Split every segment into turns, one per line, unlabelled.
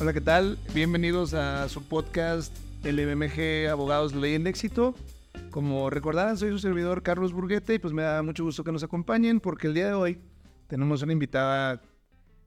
Hola, ¿qué tal? Bienvenidos a su podcast LMG Abogados de Ley en Éxito. Como recordarán, soy su servidor Carlos Burguete y pues me da mucho gusto que nos acompañen porque el día de hoy tenemos una invitada,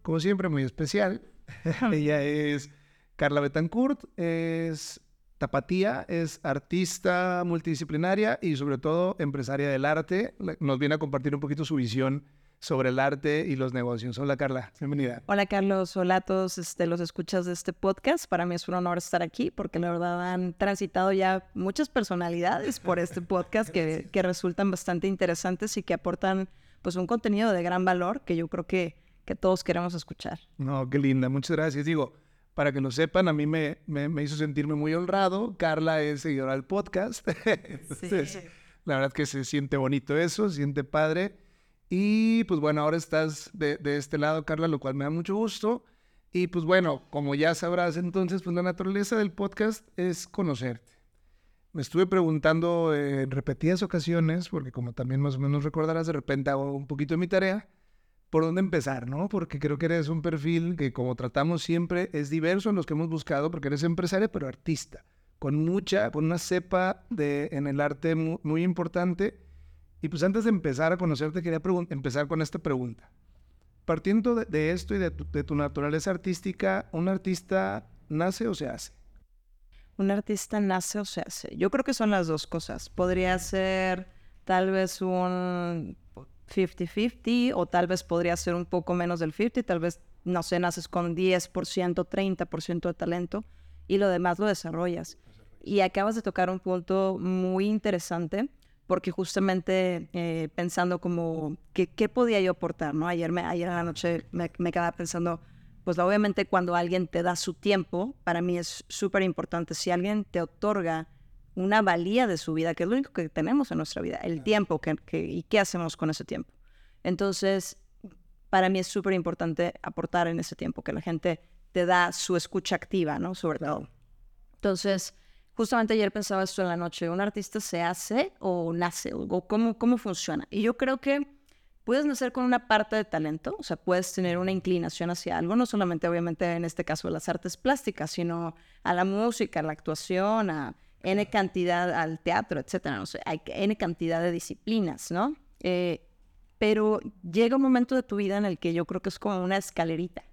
como siempre, muy especial. Ella es Carla Betancourt, es tapatía, es artista multidisciplinaria y sobre todo empresaria del arte. Nos viene a compartir un poquito su visión sobre el arte y los negocios. Hola Carla, bienvenida.
Hola Carlos, hola a todos este, los escuchas de este podcast. Para mí es un honor estar aquí porque la verdad han transitado ya muchas personalidades por este podcast que, que resultan bastante interesantes y que aportan pues un contenido de gran valor que yo creo que, que todos queremos escuchar.
No, qué linda, muchas gracias. Digo, para que lo sepan, a mí me, me, hizo sentirme muy honrado. Carla es seguidora del podcast. Entonces, la verdad que se siente bonito eso, se siente padre. Y pues bueno, ahora estás de, este lado, Carla, lo cual me da mucho gusto. Y pues bueno, como ya sabrás entonces, pues la naturaleza del podcast es conocerte. Me estuve preguntando en repetidas ocasiones, porque como también más o menos recordarás, de repente hago un poquito de mi tarea, por dónde empezar, ¿no? Porque creo que eres un perfil que como tratamos siempre es diverso en los que hemos buscado, porque eres empresaria, pero artista, con mucha, con una cepa de, en el arte muy importante y pues antes de empezar a conocerte, quería empezar con esta pregunta. Partiendo de, esto y de tu, naturaleza artística, ¿un artista nace o se hace?
Un artista nace o se hace. Yo creo que son las dos cosas. Podría ser tal vez un 50-50 o tal vez podría ser un poco menos del 50, tal vez, no sé, naces con 10%, 30% de talento y lo demás lo desarrollas. Y acabas de tocar un punto muy interesante porque justamente eh, pensando como ¿qué, qué podía yo aportar, ¿no? Ayer, me, ayer en la noche me, me quedaba pensando, pues obviamente cuando alguien te da su tiempo, para mí es súper importante, si alguien te otorga una valía de su vida, que es lo único que tenemos en nuestra vida, el tiempo que, y qué hacemos con ese tiempo. Entonces, para mí es súper importante aportar en ese tiempo, que la gente te da su escucha activa, ¿no? Sobre todo. Entonces, Justamente ayer pensaba esto en la noche, ¿un artista se hace o nace? ¿O cómo, cómo funciona? Y yo creo que puedes nacer con una parte de talento, o sea, puedes tener una inclinación hacia algo, no solamente obviamente en este caso de las artes plásticas, sino a la música, a la actuación, a N cantidad, al teatro, etcétera, no sé, hay N cantidad de disciplinas, ¿no? Eh, pero llega un momento de tu vida en el que yo creo que es como una escalerita,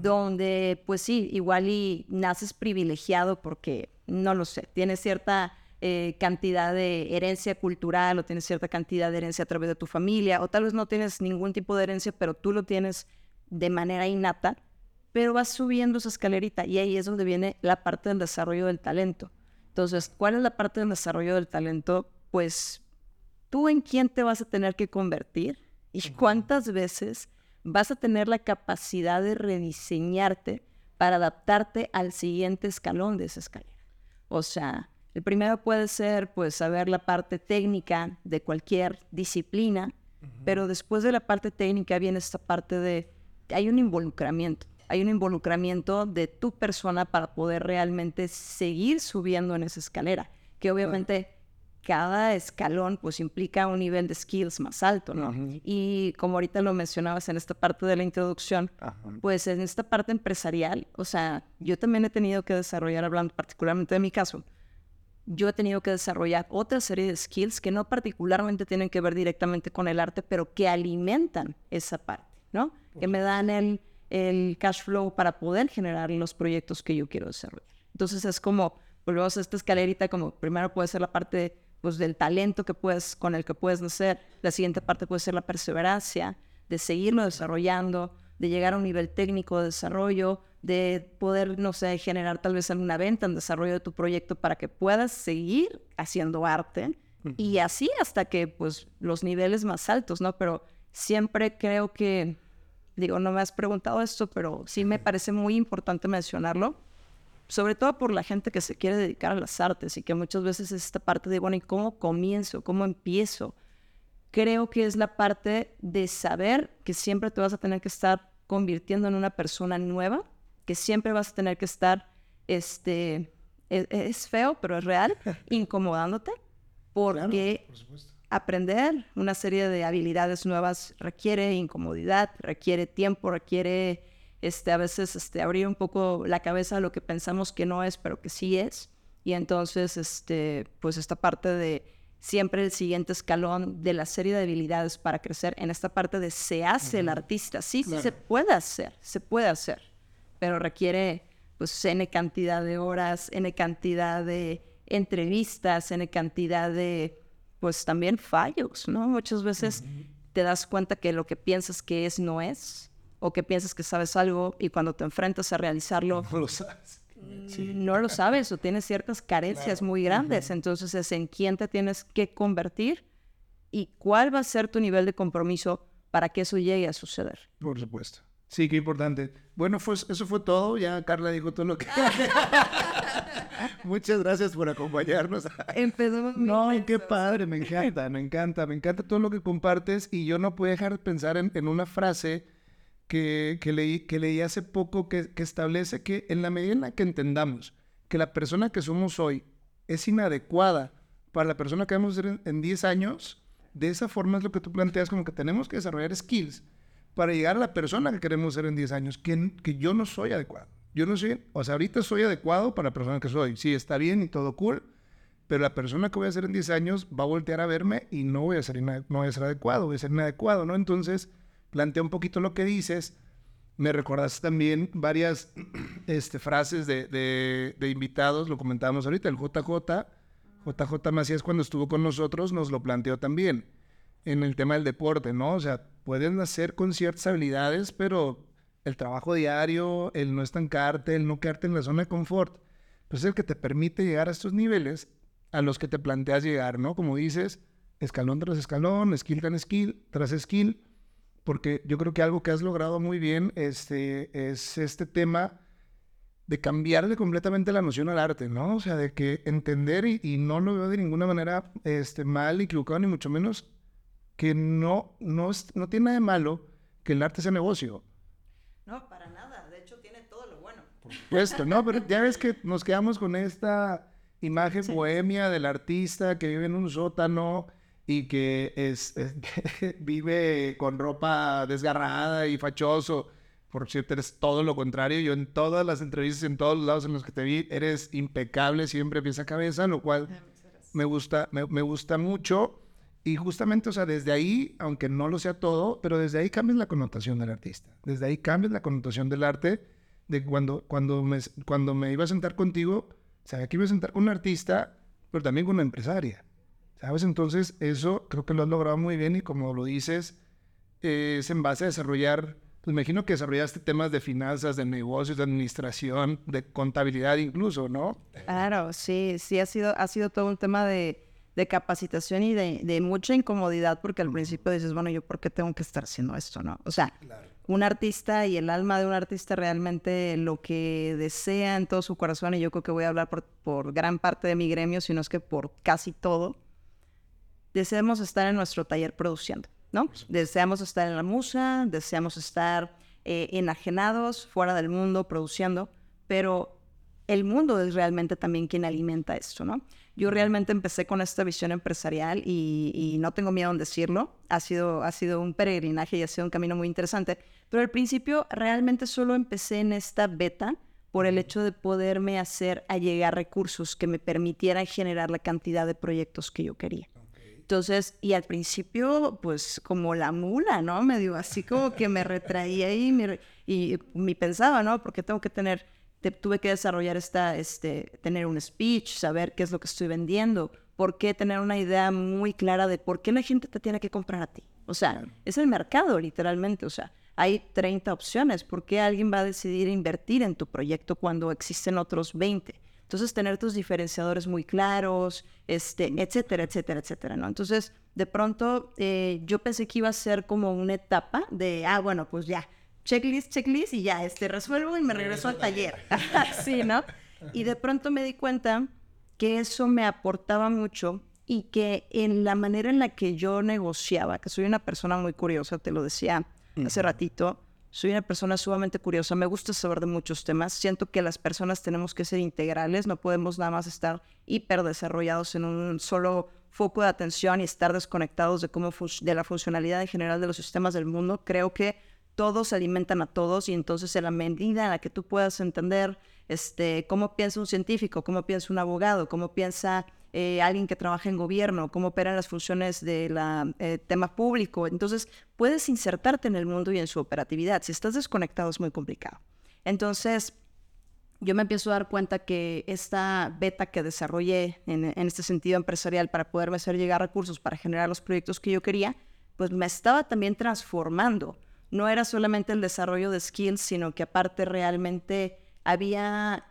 donde pues sí, igual y naces privilegiado porque no lo sé, tienes cierta eh, cantidad de herencia cultural o tienes cierta cantidad de herencia a través de tu familia o tal vez no tienes ningún tipo de herencia, pero tú lo tienes de manera innata, pero vas subiendo esa escalerita y ahí es donde viene la parte del desarrollo del talento. Entonces, ¿cuál es la parte del desarrollo del talento? Pues tú en quién te vas a tener que convertir y cuántas veces vas a tener la capacidad de rediseñarte para adaptarte al siguiente escalón de esa escalera. O sea, el primero puede ser pues saber la parte técnica de cualquier disciplina, pero después de la parte técnica viene esta parte de hay un involucramiento, hay un involucramiento de tu persona para poder realmente seguir subiendo en esa escalera, que obviamente cada escalón pues implica un nivel de skills más alto, ¿no? Y como ahorita lo mencionabas en esta parte de la introducción, pues en esta parte empresarial, o sea, yo también he tenido que desarrollar, hablando particularmente de mi caso, yo he tenido que desarrollar otra serie de skills que no particularmente tienen que ver directamente con el arte, pero que alimentan esa parte, ¿no? Que me dan el, el cash flow para poder generar los proyectos que yo quiero desarrollar. Entonces es como, volvemos a esta escalerita, como primero puede ser la parte pues, del talento que puedes, con el que puedes nacer. La siguiente parte puede ser la perseverancia, de seguirlo desarrollando, de llegar a un nivel técnico de desarrollo, de poder, no sé, generar tal vez alguna venta en desarrollo de tu proyecto para que puedas seguir haciendo arte y así hasta que, pues, los niveles más altos, ¿no? Pero siempre creo que, digo, no me has preguntado esto, pero sí me parece muy importante mencionarlo sobre todo por la gente que se quiere dedicar a las artes y que muchas veces es esta parte de, bueno, ¿y cómo comienzo? ¿Cómo empiezo? Creo que es la parte de saber que siempre te vas a tener que estar convirtiendo en una persona nueva, que siempre vas a tener que estar, este, e-, es, feo, pero es real, incomodándote, porque aprender una serie de habilidades nuevas requiere incomodidad, requiere tiempo, requiere este, a veces este, abrir un poco la cabeza a lo que pensamos que no es, pero que sí es. Y entonces, este, pues esta parte de siempre el siguiente escalón de la serie de habilidades para crecer en esta parte de se hace el artista. Sí, sí, se puede hacer, se puede hacer, pero requiere pues N cantidad de horas, N cantidad de entrevistas, N cantidad de pues también fallos, ¿no? Muchas veces te das cuenta que lo que piensas que es no es, o que piensas que sabes algo y cuando te enfrentas a realizarlo...
No lo sabes.
Mm, no lo sabes o tienes ciertas carencias muy grandes. Entonces es en quién te tienes que convertir y cuál va a ser tu nivel de compromiso para que eso llegue a suceder.
Por supuesto. Sí, qué importante. Bueno, pues eso fue todo. Ya Carla dijo todo lo que... Muchas gracias por acompañarnos.
Empezamos
No, qué padre, me encanta, me encanta, me encanta todo lo que compartes y yo no puedo dejar de pensar en, en una frase que, que, leí, que leí hace poco que, establece que en la medida en la que entendamos que la persona que somos hoy es inadecuada para la persona que vamos a ser en 10 años, de esa forma es lo que tú planteas, como que tenemos que desarrollar skills para llegar a la persona que queremos ser en 10 años, que, que yo no soy adecuado. Yo no soy, o sea, ahorita soy adecuado para la persona que soy. Sí, está bien y todo cool, pero la persona que voy a ser en 10 años va a voltear a verme y no voy a ser, no voy a ser adecuado, voy a ser inadecuado, ¿no? Entonces, plantea un poquito lo que dices. Me recordaste también varias este, frases de, de, invitados, lo comentábamos ahorita, el JJ, JJ Macías cuando estuvo con nosotros nos lo planteó también en el tema del deporte, ¿no? O sea, puedes nacer con ciertas habilidades, pero el trabajo diario, el no estancarte, el no quedarte en la zona de confort, pues es el que te permite llegar a estos niveles a los que te planteas llegar, ¿no? Como dices, escalón tras escalón, skill tras skill, tras skill, porque yo creo que algo que has logrado muy bien este, es este tema de cambiarle completamente la noción al arte, ¿no? O sea, de que entender, y, no lo veo de ninguna manera este, mal, equivocado, ni mucho menos, que no, no, no tiene nada de malo que el arte sea negocio.
No, para nada. De hecho, tiene todo lo bueno.
Por supuesto, no, pero ya ves que nos quedamos con esta imagen bohemia del artista que vive en un sótano y que es, vive con ropa desgarrada y fachoso. Por cierto, eres todo lo contrario. Yo en todas las entrevistas, en todos los lados en los que te vi, eres impecable, siempre pieza a cabeza, lo cual me gusta, me, me, gusta mucho. Y justamente, o sea, desde ahí, aunque no lo sea todo, pero desde ahí cambias la connotación del artista. Desde ahí cambias la connotación del arte. De cuando, cuando, me, cuando me iba a sentar contigo, sabía que iba a sentar con un artista, pero también con una empresaria. ¿Sabes? Entonces, eso creo que lo has logrado muy bien y como lo dices, es en base a desarrollar, pues me imagino que desarrollaste temas de finanzas, de negocios, de administración, de contabilidad incluso, ¿no?
Claro, sí, sí, ha sido, ha sido todo un tema de, de capacitación y de, de, mucha incomodidad porque al principio dices, bueno, ¿yo por qué tengo que estar haciendo esto, no? O sea, un artista y el alma de un artista realmente lo que desea en todo su corazón, y yo creo que voy a hablar por, por gran parte de mi gremio, sino es que por casi todo, deseamos estar en nuestro taller produciendo, ¿no? Deseamos estar en la musa, deseamos estar eh, enajenados, fuera del mundo, produciendo, pero el mundo es realmente también quien alimenta esto, ¿no? Yo realmente empecé con esta visión empresarial y, no tengo miedo en decirlo. Ha sido, ha sido un peregrinaje y ha sido un camino muy interesante. Pero al principio realmente solo empecé en esta beta por el hecho de poderme hacer allegar recursos que me permitieran generar la cantidad de proyectos que yo quería. Entonces, y al principio, pues como la mula, ¿no? Me dio así como que me retraía y me, y me pensaba, ¿no? Porque tengo que tener, tuve que desarrollar esta, este, tener un speech, saber qué es lo que estoy vendiendo, por qué tener una idea muy clara de por qué la gente te tiene que comprar a ti. O sea, es el mercado, literalmente. O sea, hay 30 opciones. ¿Por qué alguien va a decidir invertir en tu proyecto cuando existen otros 20? Entonces, tener tus diferenciadores muy claros, este, etcétera, etcétera, etcétera, ¿no? Entonces, de pronto, eh, yo pensé que iba a ser como una etapa de, ah, bueno, pues ya, checklist, checklist, y ya, este, resuelvo y me regreso al taller. sí, ¿no? Y de pronto me di cuenta que eso me aportaba mucho y que en la manera en la que yo negociaba, que soy una persona muy curiosa, te lo decía hace ratito, soy una persona sumamente curiosa, me gusta saber de muchos temas, siento que las personas tenemos que ser integrales, no podemos nada más estar hiper desarrollados en un solo foco de atención y estar desconectados de, cómo de la funcionalidad en general de los sistemas del mundo. Creo que todos alimentan a todos y entonces en la medida en la que tú puedas entender este, cómo piensa un científico, cómo piensa un abogado, cómo piensa eh, alguien que trabaja en gobierno, cómo operan las funciones del eh, tema público. Entonces, puedes insertarte en el mundo y en su operatividad. Si estás desconectado es muy complicado. Entonces, yo me empiezo a dar cuenta que esta beta que desarrollé en, en este sentido empresarial para poderme hacer llegar recursos para generar los proyectos que yo quería, pues me estaba también transformando. No era solamente el desarrollo de skills, sino que aparte realmente había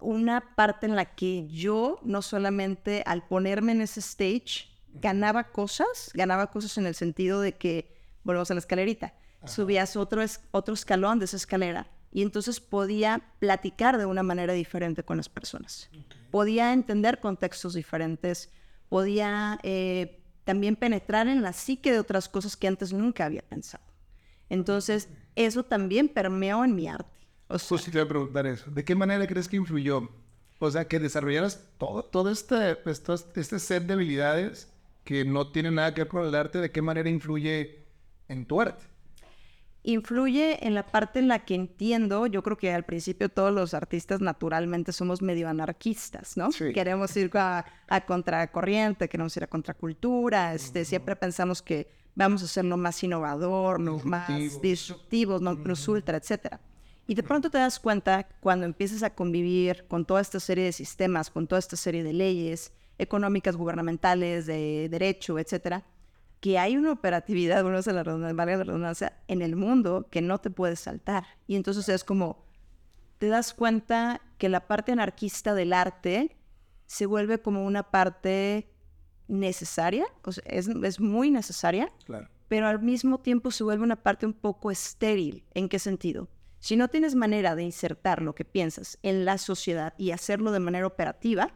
una parte en la que yo no solamente al ponerme en ese stage ganaba cosas, ganaba cosas en el sentido de que, volvemos a la escalerita, subías otro, otro escalón de esa escalera y entonces podía platicar de una manera diferente con las personas. Podía entender contextos diferentes, podía eh, también penetrar en la psique de otras cosas que antes nunca había pensado. Entonces, eso también permeó en mi arte.
O sea, sí te voy a preguntar eso. ¿De qué manera crees que influyó? O sea, que desarrollaras todo, todo este, este, este set de habilidades que no tienen nada que ver con el arte, ¿de qué manera influye en tu arte?
Influye en la parte en la que entiendo, yo creo que al principio todos los artistas naturalmente somos medio anarquistas, ¿no? Queremos ir a, a, contracorriente, queremos ir a contracultura, este, siempre pensamos que vamos a ser lo más innovador, lo más disruptivos, no plus ultra, etcétera. Y de pronto te das cuenta cuando empiezas a convivir con toda esta serie de sistemas, con toda esta serie de leyes económicas, gubernamentales, de derecho, etcétera, que hay una operatividad, bueno, la redundancia, la redundancia, en el mundo que no te puedes saltar. Y entonces es como, te das cuenta que la parte anarquista del arte se vuelve como una parte necesaria, o sea, es, es muy necesaria,
claro.
pero al mismo tiempo se vuelve una parte un poco estéril. ¿En qué sentido? Si no tienes manera de insertar lo que piensas en la sociedad y hacerlo de manera operativa,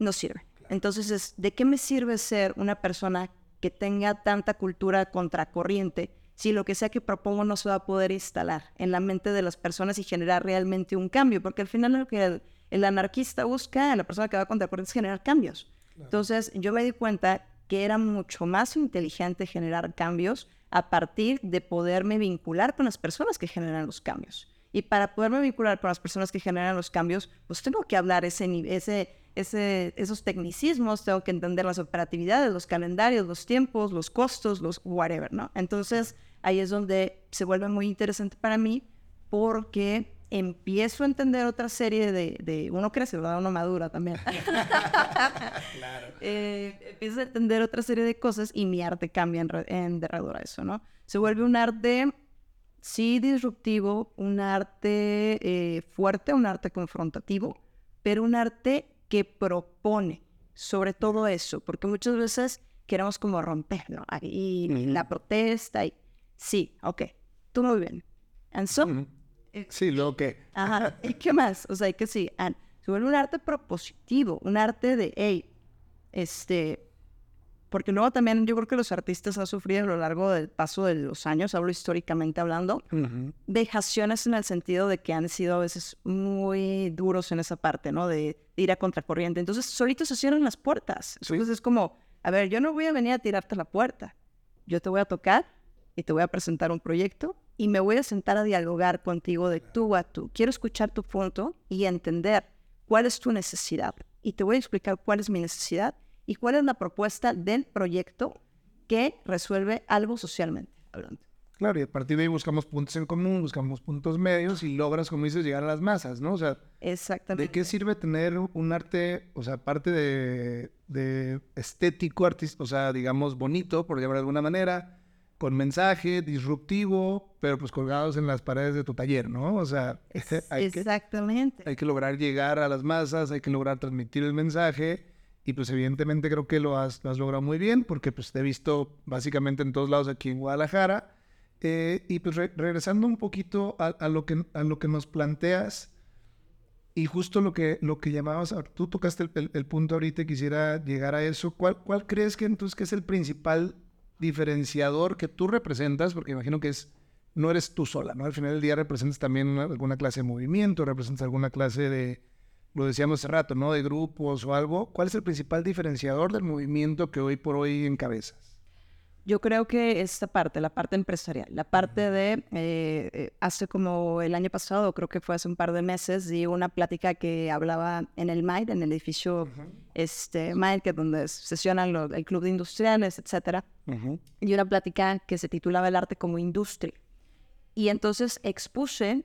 no sirve. Entonces, ¿de qué me sirve ser una persona que tenga tanta cultura contracorriente si lo que sea que propongo no se va a poder instalar en la mente de las personas y generar realmente un cambio? Porque al final lo que el, anarquista busca, la persona que va contracorriente, es generar cambios. Entonces, yo me di cuenta que era mucho más inteligente generar cambios a partir de poderme vincular con las personas que generan los cambios. Y para poderme vincular con las personas que generan los cambios, pues tengo que hablar ese, ese, esos tecnicismos, tengo que entender las operatividades, los calendarios, los tiempos, los costos, los whatever, ¿no? Entonces, ahí es donde se vuelve muy interesante para mí porque empiezo a entender otra serie de, de uno crece, ¿verdad? Uno madura también. claro. Eh, empiezo a entender otra serie de cosas y mi arte cambia en, en derredor a eso, ¿no? Se vuelve un arte, sí, disruptivo, un arte eh, fuerte, un arte confrontativo, pero un arte que propone sobre todo eso, porque muchas veces queremos como romper, ¿no? Y la protesta y sí, ok, tú muy bien. And so,
sí, lo que.
Ajá. ¿Y qué más? O sea, que sí, se vuelve un arte propositivo, un arte de, hey, este, porque luego también yo creo que los artistas han sufrido a lo largo del paso de los años, hablo históricamente hablando, vejaciones en el sentido de que han sido a veces muy duros en esa parte, ¿no? De, ir a contracorriente. Entonces, solitos se cierran las puertas. Entonces es como, a ver, yo no voy a venir a tirarte la puerta. Yo te voy a tocar y te voy a presentar un proyecto y me voy a sentar a dialogar contigo de tú a tú. Quiero escuchar tu punto y entender cuál es tu necesidad. Y te voy a explicar cuál es mi necesidad y cuál es la propuesta del proyecto que resuelve algo socialmente hablando.
Claro, y a partir de ahí buscamos puntos en común, buscamos puntos medios y logras, como dices, llegar a las masas, ¿no? O sea,
Exactamente.
¿de qué sirve tener un arte, o sea, aparte de, de estético, artista, o sea, digamos, bonito, por llamar de alguna manera, con mensaje disruptivo, pero pues colgados en las paredes de tu taller, ¿no? O sea,
hay exactamente.
Que, hay que lograr llegar a las masas, hay que lograr transmitir el mensaje y pues evidentemente creo que lo has, logrado muy bien porque pues te he visto básicamente en todos lados aquí en Guadalajara. Eh, y pues regresando un poquito a, lo que, a lo que nos planteas y justo lo que, lo que llamabas, tú tocaste el, punto ahorita, quisiera llegar a eso. ¿Cuál, ¿Cuál crees que entonces que es el principal diferenciador que tú representas, porque imagino que es, no eres tú sola, ¿no? Al final del día representas también alguna clase de movimiento, representas alguna clase de, lo decíamos hace rato, ¿no? De grupos o algo. ¿Cuál es el principal diferenciador del movimiento que hoy por hoy encabezas?
Yo creo que esta parte, la parte empresarial, la parte de, eh, eh, hace como el año pasado, creo que fue hace un par de meses, di una plática que hablaba en el MAID, en el edificio este, MAID, que es donde sesionan el club de industriales, etcétera, y una plática que se titulaba El arte como industria. Y entonces expuse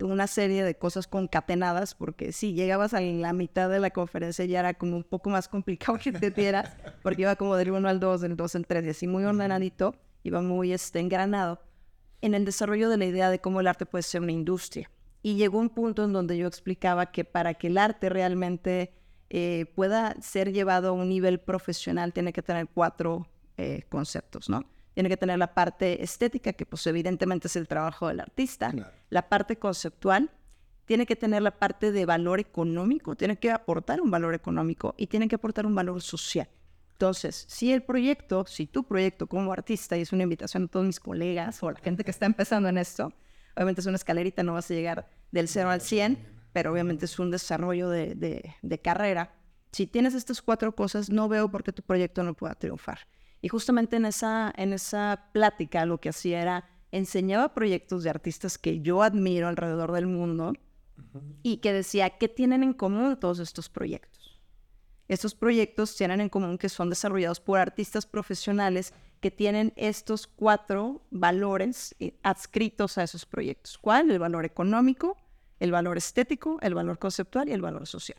una serie de cosas concatenadas, porque si llegabas a la mitad de la conferencia ya era como un poco más complicado que te dieras, porque iba como del 1 al 2, del 2 al 3, y así muy ordenadito, iba muy este, engranado en el desarrollo de la idea de cómo el arte puede ser una industria. Y llegó un punto en donde yo explicaba que para que el arte realmente eh, pueda ser llevado a un nivel profesional, tiene que tener cuatro eh, conceptos, ¿no? Tiene que tener la parte estética, que pues evidentemente es el trabajo del artista, la parte conceptual, tiene que tener la parte de valor económico, tiene que aportar un valor económico y tiene que aportar un valor social. Entonces, si el proyecto, si tu proyecto como artista, y es una invitación a todos mis colegas o a la gente que está empezando en esto, obviamente es una escalerita, no vas a llegar del 0 al 100, pero obviamente es un desarrollo de, de, de carrera. Si tienes estas cuatro cosas, no veo por qué tu proyecto no pueda triunfar. Y justamente en esa, en esa plática lo que hacía era enseñaba proyectos de artistas que yo admiro alrededor del mundo y que decía, ¿qué tienen en común todos estos proyectos? Estos proyectos tienen en común que son desarrollados por artistas profesionales que tienen estos cuatro valores eh, adscritos a esos proyectos. ¿Cuál? El valor económico, el valor estético, el valor conceptual y el valor social.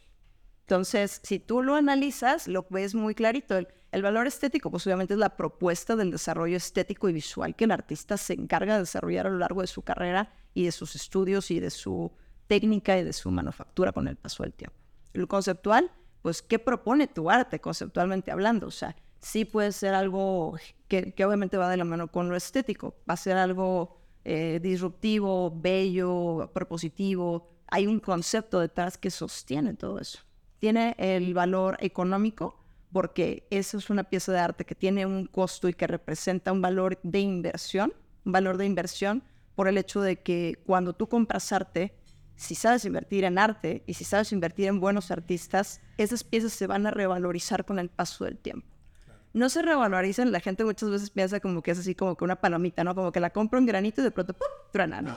Entonces, si tú lo analizas, lo ves muy clarito. El, valor estético, pues obviamente es la propuesta del desarrollo estético y visual que el artista se encarga de desarrollar a lo largo de su carrera y de sus estudios y de su técnica y de su manufactura con el paso del tiempo. Lo conceptual, pues, ¿qué propone tu arte conceptualmente hablando? O sea, sí puede ser algo que, obviamente va de la mano con lo estético, va a ser algo eh, disruptivo, bello, propositivo. Hay un concepto detrás que sostiene todo eso tiene el valor económico porque eso es una pieza de arte que tiene un costo y que representa un valor de inversión, un valor de inversión por el hecho de que cuando tú compras arte, si sabes invertir en arte y si sabes invertir en buenos artistas, esas piezas se van a revalorizar con el paso del tiempo. No se revalorizan, la gente muchas veces piensa como que es así como que una palomita, ¿no? Como que la compra un granito y de pronto ¡pum! truena, ¿no?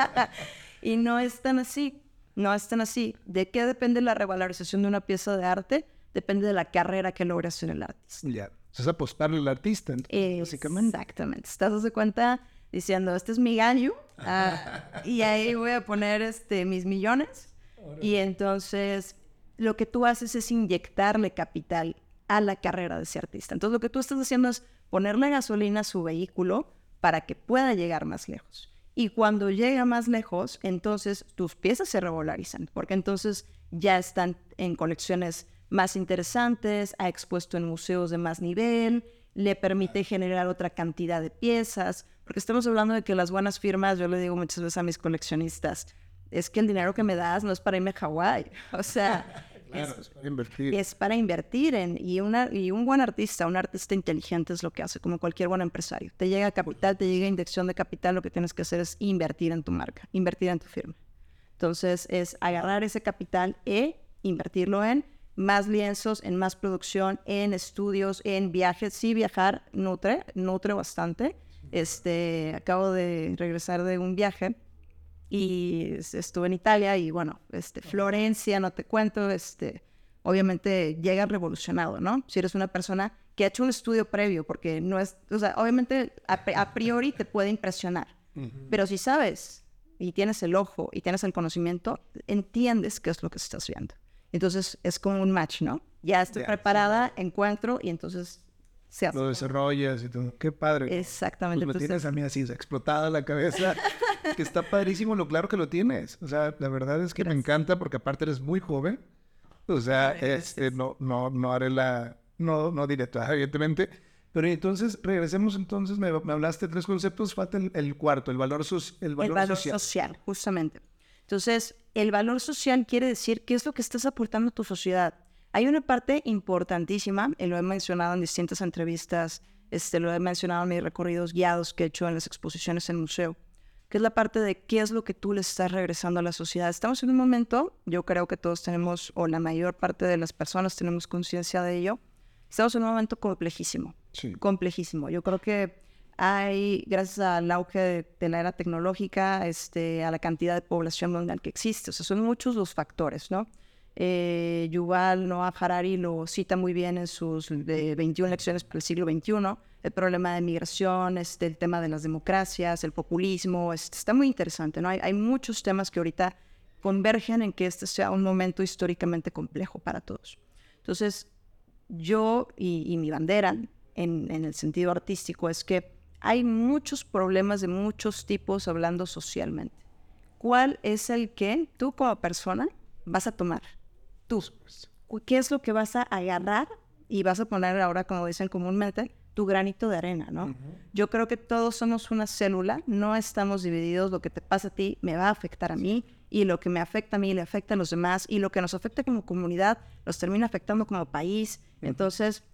y no es tan así no están así. ¿De qué depende la revalorización de una pieza de arte? Depende de la carrera que logras en el artista.
Ya, es apostarle al artista,
básicamente. Exactamente. Estás de cuenta diciendo, este es mi gallo, ah, y ahí voy a poner este, mis millones. Y entonces lo que tú haces es inyectarle capital a la carrera de ese artista. Entonces lo que tú estás haciendo es ponerle gasolina a su vehículo para que pueda llegar más lejos. Y cuando llega más lejos, entonces tus piezas se revalorizan, porque entonces ya están en colecciones más interesantes, ha expuesto en museos de más nivel, le permite generar otra cantidad de piezas, porque estamos hablando de que las buenas firmas, yo le digo muchas veces a mis coleccionistas, es que el dinero que me das no es para irme a Hawái, o sea,
es, para invertir.
Es para invertir en, y, una, y un buen artista, un artista inteligente es lo que hace, como cualquier buen empresario. Te llega capital, te llega inyección de capital, lo que tienes que hacer es invertir en tu marca, invertir en tu firma. Entonces es agarrar ese capital e invertirlo en más lienzos, en más producción, en estudios, en viajes. Sí, viajar nutre, nutre bastante. Este, acabo de regresar de un viaje y estuve en Italia y bueno, este, Florencia, no te cuento, este, obviamente llega revolucionado, ¿no? Si eres una persona que ha hecho un estudio previo, porque no es, o sea, obviamente a, priori te puede impresionar, pero si sabes y tienes el ojo y tienes el conocimiento, entiendes qué es lo que estás viendo. Entonces es como un match, ¿no? Ya estoy preparada, encuentro y entonces se
Lo desarrollas y todo. Qué padre.
Exactamente.
Pues me tienes a mí así, explotada la cabeza. que está padrísimo lo claro que lo tienes. O sea, la verdad es que me encanta porque aparte eres muy joven. O sea, este, no, no, no haré la... No, no todo, evidentemente. Pero entonces, regresemos entonces, me, hablaste de tres conceptos, falta el, cuarto, el valor, el valor,
el valor social. justamente. Entonces, el valor social quiere decir qué es lo que estás aportando a tu sociedad. Hay una parte importantísima, y lo he mencionado en distintas entrevistas, este, lo he mencionado en mis recorridos guiados que he hecho en las exposiciones en el museo, que es la parte de qué es lo que tú le estás regresando a la sociedad. Estamos en un momento, yo creo que todos tenemos, o la mayor parte de las personas tenemos conciencia de ello, estamos en un momento complejísimo. complejísimo. Yo creo que hay, gracias al auge de, la era tecnológica, este, a la cantidad de población mundial que existe, o sea, son muchos los factores, ¿no? Eh, Yuval Noah Harari lo cita muy bien en sus 21 lecciones para el siglo XXI, el problema de migración, este, el tema de las democracias, el populismo, este, está muy interesante, ¿no? Hay, hay muchos temas que ahorita convergen en que este sea un momento históricamente complejo para todos. Entonces, yo y, mi bandera en, el sentido artístico es que hay muchos problemas de muchos tipos hablando socialmente. ¿Cuál es el que tú como persona vas a tomar? Tú. ¿Qué es lo que vas a agarrar y vas a poner ahora, como dicen comúnmente, tu granito de arena, ¿no? Yo creo que todos somos una célula, no estamos divididos, lo que te pasa a ti me va a afectar a mí y lo que me afecta a mí le afecta a los demás y lo que nos afecta como comunidad nos termina afectando como país. Entonces,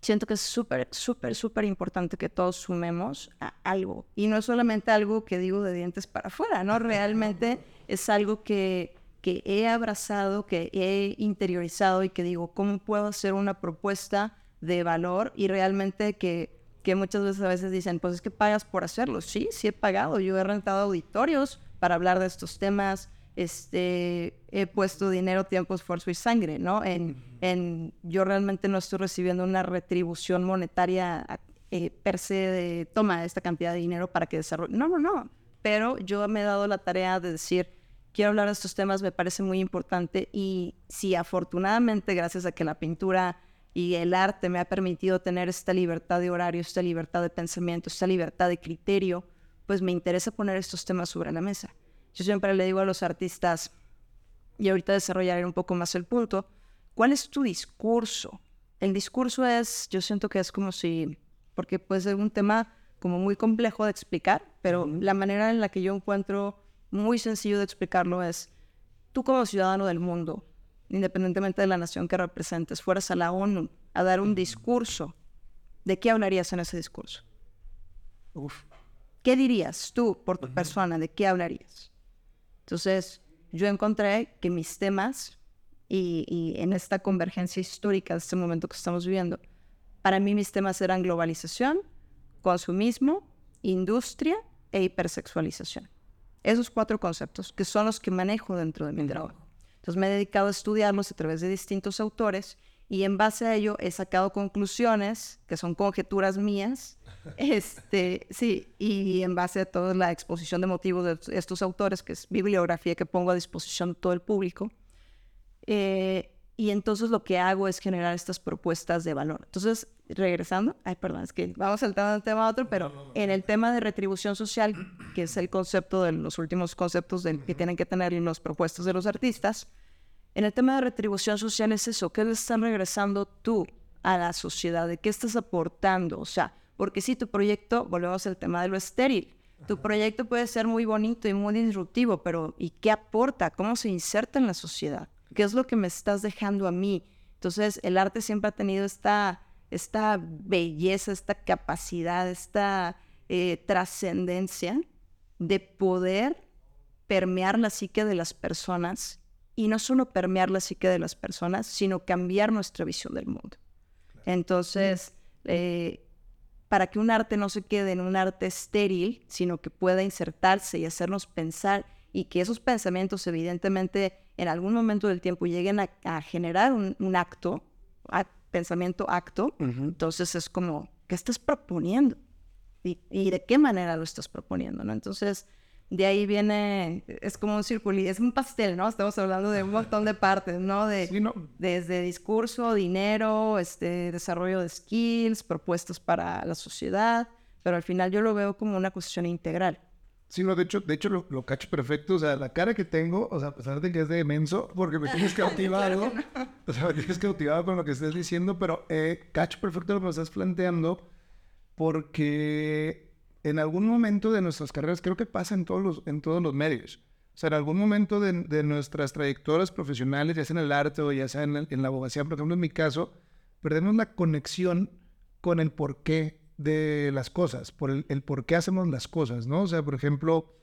siento que es súper, súper, súper importante que todos sumemos a algo. Y no es solamente algo que digo de dientes para afuera, ¿no? Realmente es algo que, que he abrazado, que he interiorizado y que digo, ¿cómo puedo hacer una propuesta de valor? Y realmente que, que muchas veces a veces dicen, pues es que pagas por hacerlo. Sí, sí he pagado. Yo he rentado auditorios para hablar de estos temas este, he puesto dinero, tiempo, esfuerzo y sangre, ¿no? En, en, yo realmente no estoy recibiendo una retribución monetaria eh, per se de toma esta cantidad de dinero para que desarrolle. No, no, no. Pero yo me he dado la tarea de decir, quiero hablar de estos temas, me parece muy importante y si afortunadamente gracias a que la pintura y el arte me ha permitido tener esta libertad de horario, esta libertad de pensamiento, esta libertad de criterio, pues me interesa poner estos temas sobre la mesa. Yo siempre le digo a los artistas, y ahorita desarrollaré un poco más el punto, ¿cuál es tu discurso? El discurso es, yo siento que es como si, porque puede ser un tema como muy complejo de explicar, pero la manera en la que yo encuentro muy sencillo de explicarlo es, tú como ciudadano del mundo, independientemente de la nación que representes, fueras a la ONU a dar un discurso, ¿de qué hablarías en ese discurso? ¿Qué dirías tú por tu persona? ¿De qué hablarías? Entonces, yo encontré que mis temas y, en esta convergencia histórica de este momento que estamos viviendo, para mí mis temas eran globalización, consumismo, industria e hipersexualización. Esos cuatro conceptos que son los que manejo dentro de mi trabajo. Entonces me he dedicado a estudiarlos a través de distintos autores y en base a ello he sacado conclusiones que son conjeturas mías este, sí, y en base a toda la exposición de motivos de estos autores, que es bibliografía que pongo a disposición de todo el público, eh, y entonces lo que hago es generar estas propuestas de valor. Entonces, regresando, ay, perdón, es que vamos saltando de un tema a otro, pero en el tema de retribución social, que es el concepto de los últimos conceptos de, que tienen que tener en las propuestas de los artistas, en el tema de retribución social es eso, ¿qué le están regresando tú a la sociedad? ¿De qué estás aportando? O sea, porque si tu proyecto, volvemos al tema de lo estéril, tu proyecto puede ser muy bonito y muy disruptivo, pero ¿y qué aporta? ¿Cómo se inserta en la sociedad? ¿Qué es lo que me estás dejando a mí? Entonces, el arte siempre ha tenido esta, esta belleza, esta capacidad, esta eh, trascendencia de poder permear la psique de las personas y no solo permear la psique de las personas, sino cambiar nuestra visión del mundo. Entonces, eh, para que un arte no se quede en un arte estéril, sino que pueda insertarse y hacernos pensar y que esos pensamientos evidentemente en algún momento del tiempo lleguen a, generar un, acto, pensamiento acto, entonces es como, ¿qué estás proponiendo? ¿Y, ¿Y, de qué manera lo estás proponiendo? ¿no? Entonces, de ahí viene, es como un círculo, es un pastel, ¿no? Estamos hablando de un montón de partes, ¿no? De, Desde discurso, dinero, este, desarrollo de skills, propuestas para la sociedad, pero al final yo lo veo como una cuestión integral.
Sí, no, de hecho, de hecho lo, lo cacho perfecto, o sea, la cara que tengo, o sea, a pesar de que es de menso, porque me tienes cautivado, o sea, me tienes cautivado con lo que estás diciendo, pero eh, cacho perfecto lo que me estás planteando, porque en algún momento de nuestras carreras, creo que pasa en todos los, en todos los medios. O sea, en algún momento de, nuestras trayectorias profesionales, ya sea en el arte o ya sea en, la abogacía, por ejemplo, en mi caso, perdemos la conexión con el porqué de las cosas, por el, el por qué hacemos las cosas, ¿no? O sea, por ejemplo,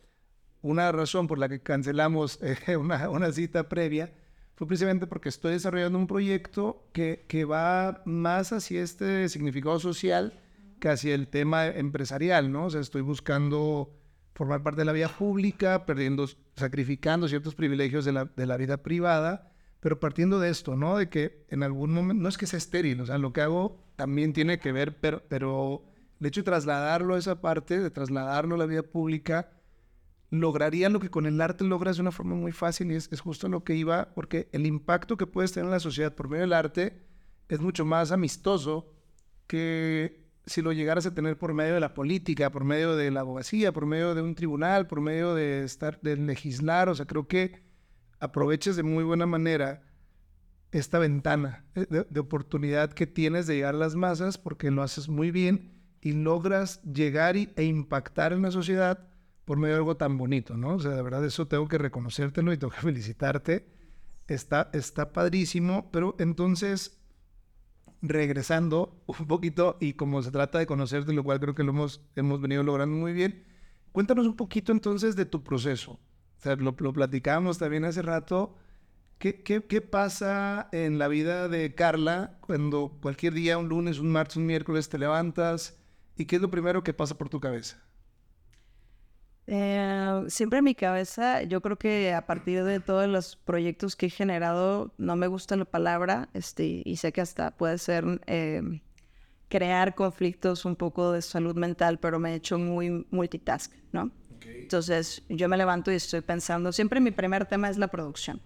una razón por la que cancelamos eh, una, una, cita previa fue precisamente porque estoy desarrollando un proyecto que, que va más hacia este significado social que hacia el tema empresarial, ¿no? O sea, estoy buscando formar parte de la vida pública, perdiendo, sacrificando ciertos privilegios de la, de la vida privada, pero partiendo de esto, ¿no? De que en algún momento, no es que sea estéril, o sea, lo que hago también tiene que ver, pero, pero el hecho de trasladarlo a esa parte, de trasladarlo a la vida pública, lograría lo que con el arte logras de una forma muy fácil y es, es justo lo que iba, porque el impacto que puedes tener en la sociedad por medio del arte es mucho más amistoso que si lo llegaras a tener por medio de la política, por medio de la abogacía, por medio de un tribunal, por medio de estar, de legislar, o sea, creo que aproveches de muy buena manera esta ventana de, de oportunidad que tienes de llegar a las masas porque lo haces muy bien y logras llegar e impactar en la sociedad por medio de algo tan bonito, ¿no? O sea, de verdad eso tengo que reconocértelo y tengo que felicitarte. Está, está padrísimo, pero entonces, regresando un poquito y como se trata de conocerte, lo cual creo que lo hemos, hemos venido logrando muy bien, cuéntanos un poquito entonces de tu proceso. O sea, lo, lo platicábamos también hace rato. ¿Qué, ¿Qué, qué, pasa en la vida de Carla cuando cualquier día, un lunes, un martes, un miércoles, te levantas ¿Y qué es lo primero que pasa por tu cabeza?
Eh, siempre en mi cabeza, yo creo que a partir de todos los proyectos que he generado, no me gusta la palabra, este, y sé que hasta puede ser eh, crear conflictos un poco de salud mental, pero me he hecho muy multitask, ¿no? Entonces, yo me levanto y estoy pensando, siempre mi primer tema es la producción.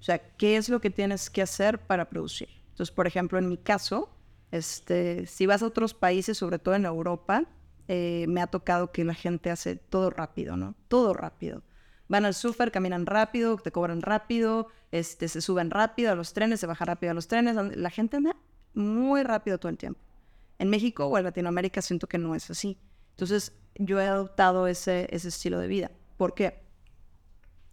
O sea, ¿qué es lo que tienes que hacer para producir? Entonces, por ejemplo, en mi caso, este, si vas a otros países, sobre todo en Europa, eh, me ha tocado que la gente hace todo rápido, ¿no? Todo rápido. Van al súper, caminan rápido, te cobran rápido, este, se suben rápido a los trenes, se baja rápido a los trenes. La gente anda muy rápido todo el tiempo. En México o en Latinoamérica siento que no es así. Entonces, yo he adoptado ese, ese estilo de vida. ¿Por qué?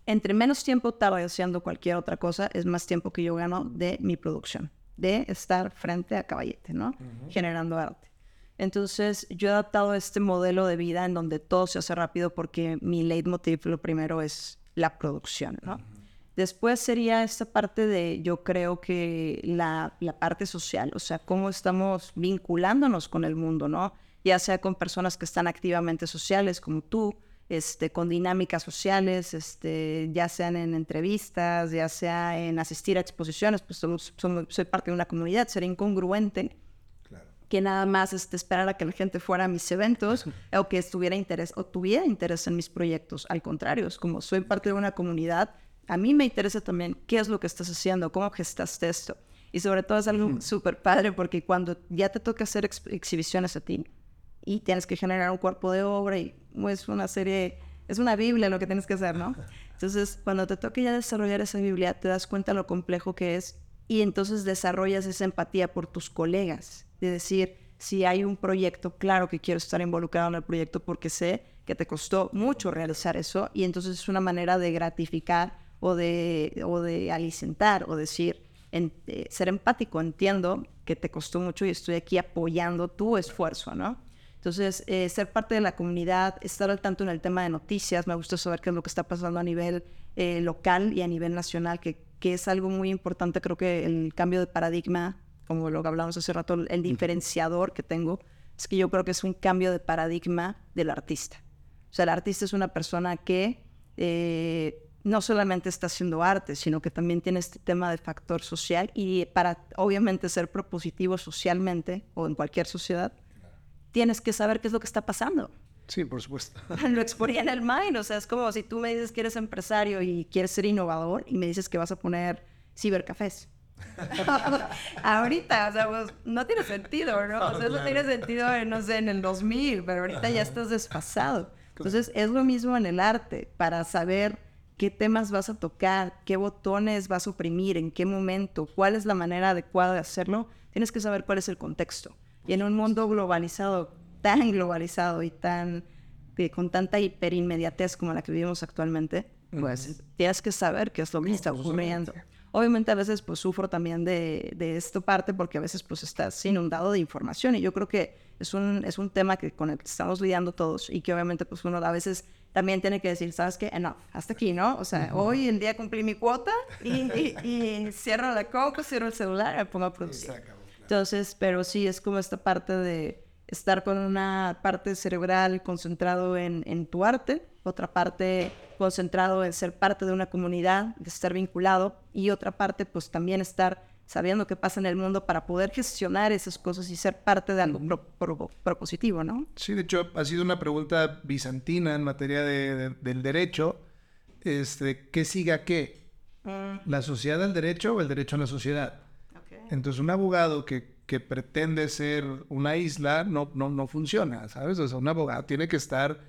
Entre menos tiempo tarde haciendo cualquier otra cosa, es más tiempo que yo gano de mi producción de estar frente a caballete, ¿no? Generando arte. Entonces, yo he adaptado este modelo de vida en donde todo se hace rápido porque mi leitmotiv, lo primero, es la producción, ¿no? Después sería esta parte de, yo creo que la, la, parte social, o sea, cómo estamos vinculándonos con el mundo, ¿no? Ya sea con personas que están activamente sociales, como tú, este, con dinámicas sociales, este, ya sean en entrevistas, ya sea en asistir a exposiciones, pues soy parte de una comunidad, sería incongruente que nada más este, esperar a que la gente fuera a mis eventos o que estuviera interés o tuviera interés en mis proyectos. Al contrario, es como soy parte de una comunidad, a mí me interesa también qué es lo que estás haciendo, cómo gestaste esto. Y sobre todo es algo súper padre porque cuando ya te toca hacer exhibiciones a ti, y tienes que generar un cuerpo de obra y es una serie, es una Biblia lo que tienes que hacer, ¿no? Entonces, cuando te toque ya desarrollar esa Biblia, te das cuenta lo complejo que es y entonces desarrollas esa empatía por tus colegas, de decir, si hay un proyecto, claro que quiero estar involucrado en el proyecto porque sé que te costó mucho realizar eso y entonces es una manera de gratificar o de, o de alicentar o decir, en, eh, ser empático, entiendo que te costó mucho y estoy aquí apoyando tu esfuerzo, ¿no? Entonces, eh, ser parte de la comunidad, estar al tanto en el tema de noticias, me gusta saber qué es lo que está pasando a nivel eh, local y a nivel nacional, que, que es algo muy importante, creo que el cambio de paradigma, como lo que hablamos hace rato, el diferenciador que tengo, es que yo creo que es un cambio de paradigma del artista. O sea, el artista es una persona que eh, no solamente está haciendo arte, sino que también tiene este tema de factor social y para obviamente ser propositivo socialmente o en cualquier sociedad, tienes que saber qué es lo que está pasando.
Sí, por supuesto.
Lo exponía en el mind, o sea, es como si tú me dices que eres empresario y quieres ser innovador y me dices que vas a poner cibercafés. ahorita, o sea, pues, no tiene sentido, ¿no? O sea, no tiene sentido, no sé, en el 2000, pero ahorita ya estás desfasado. Entonces, es lo mismo en el arte, para saber qué temas vas a tocar, qué botones vas a oprimir, en qué momento, cuál es la manera adecuada de hacerlo, tienes que saber cuál es el contexto. Y en un mundo globalizado, tan globalizado y tan con tanta hiperinmediatez como la que vivimos actualmente, pues tienes que saber qué es lo que está ocurriendo. Obviamente a veces pues sufro también de, de esta parte porque a veces pues estás inundado de información y yo creo que es un, es un tema que, con el que estamos lidiando todos y que obviamente pues uno a veces también tiene que decir, ¿sabes qué? No, hasta aquí, ¿no? O sea, hoy en día cumplí mi cuota y, y, cierro la coca, cierro el celular y me pongo a producir. Entonces, pero sí, es como esta parte de estar con una parte cerebral concentrado en, en tu arte, otra parte concentrado en ser parte de una comunidad, de estar vinculado, y otra parte pues también estar sabiendo qué pasa en el mundo para poder gestionar esas cosas y ser parte de algo propositivo, ¿no?
Sí, de hecho ha sido una pregunta bizantina en materia de, del derecho. Este, ¿Qué siga qué? Mm. ¿La sociedad del derecho o el derecho a la sociedad? Entonces un abogado que pretende ser una isla no, no, no funciona, ¿sabes? O sea, un abogado tiene que estar,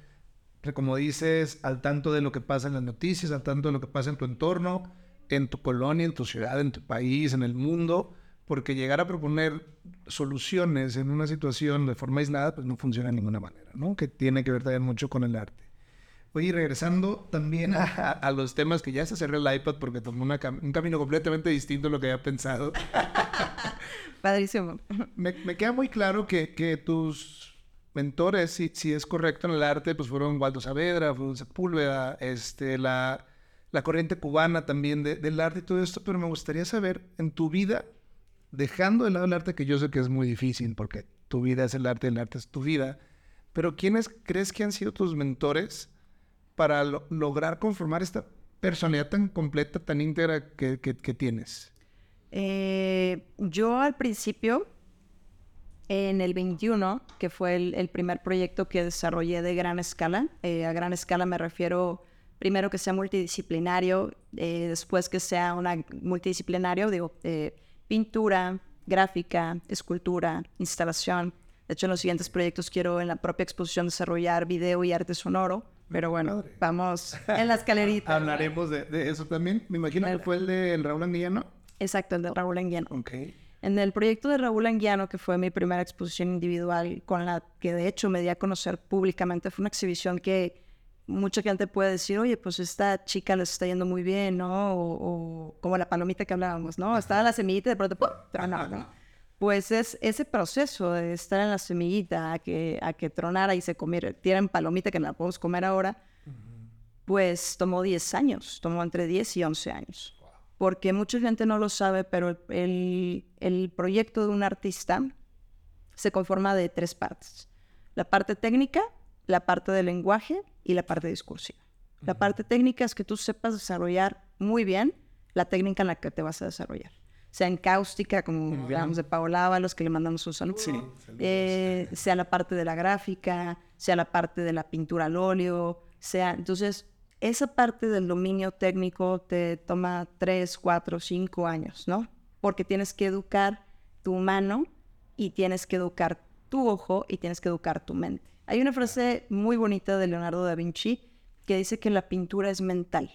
como dices, al tanto de lo que pasa en las noticias, al tanto de lo que pasa en tu entorno, en tu colonia, en tu ciudad, en tu país, en el mundo, porque llegar a proponer soluciones en una situación de forma aislada, pues no funciona de ninguna manera, ¿no? Que tiene que ver también mucho con el arte. Oye, regresando también a, los temas que ya se cerró el iPad porque tomó un camino completamente distinto a lo que había pensado.
Padrísimo.
Me, queda muy claro que, que tus mentores, si, si, es correcto en el arte, pues fueron Waldo Saavedra, fueron Sepúlveda, este, la, la corriente cubana también del arte y todo esto, pero me gustaría saber, en tu vida, dejando de lado el arte, que yo sé que es muy difícil, porque tu vida es el arte, el arte es tu vida, pero ¿quiénes crees que han sido tus mentores para lograr conformar esta personalidad tan completa, tan íntegra que, tienes?
Eh, yo al principio, en el 21, que fue el, primer proyecto que desarrollé de gran escala, eh, a gran escala me refiero primero que sea multidisciplinario, eh, después que sea una multidisciplinario, digo, pintura, gráfica, escultura, instalación. De hecho, en los siguientes proyectos quiero en la propia exposición desarrollar video y arte sonoro. Pero bueno, vamos en la escalerita.
Hablaremos de, eso también. Me imagino que fue el de Raúl Anguillano.
Exacto, el de Raúl Anguiano. En el proyecto de Raúl Anguiano, que fue mi primera exposición individual, con la que de hecho me di a conocer públicamente, fue una exhibición que mucha gente puede decir, oye, pues esta chica les está yendo muy bien, ¿no? O, como la palomita que hablábamos, ¿no? Estaba la semillita y de pronto, ¡pum! Tronaba, Pues es ese proceso de estar en la semillita a que, a que tronara y se comiera, tienen palomita que la podemos comer ahora, pues tomó 10 años, tomó entre 10 y 11 años porque mucha gente no lo sabe, pero el, el, proyecto de un artista se conforma de tres partes. La parte técnica, la parte del lenguaje y la parte discursiva. La parte técnica es que tú sepas desarrollar muy bien la técnica en la que te vas a desarrollar. Sea en cáustica, como hablamos de Paola los que le mandamos un saludo. Eh, sea la parte de la gráfica, sea la parte de la pintura al óleo, sea... Entonces, esa parte del dominio técnico te toma tres, cuatro, cinco años, ¿no? Porque tienes que educar tu mano y tienes que educar tu ojo y tienes que educar tu mente. Hay una frase muy bonita de Leonardo da Vinci que dice que la pintura es mental.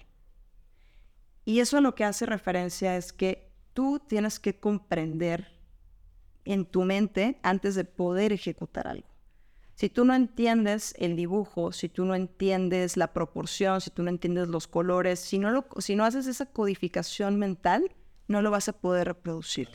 Y eso a lo que hace referencia es que tú tienes que comprender en tu mente antes de poder ejecutar algo. Si tú no entiendes el dibujo, si tú no entiendes la proporción, si tú no entiendes los colores, si no, lo, si no haces esa codificación mental, no lo vas a poder reproducir.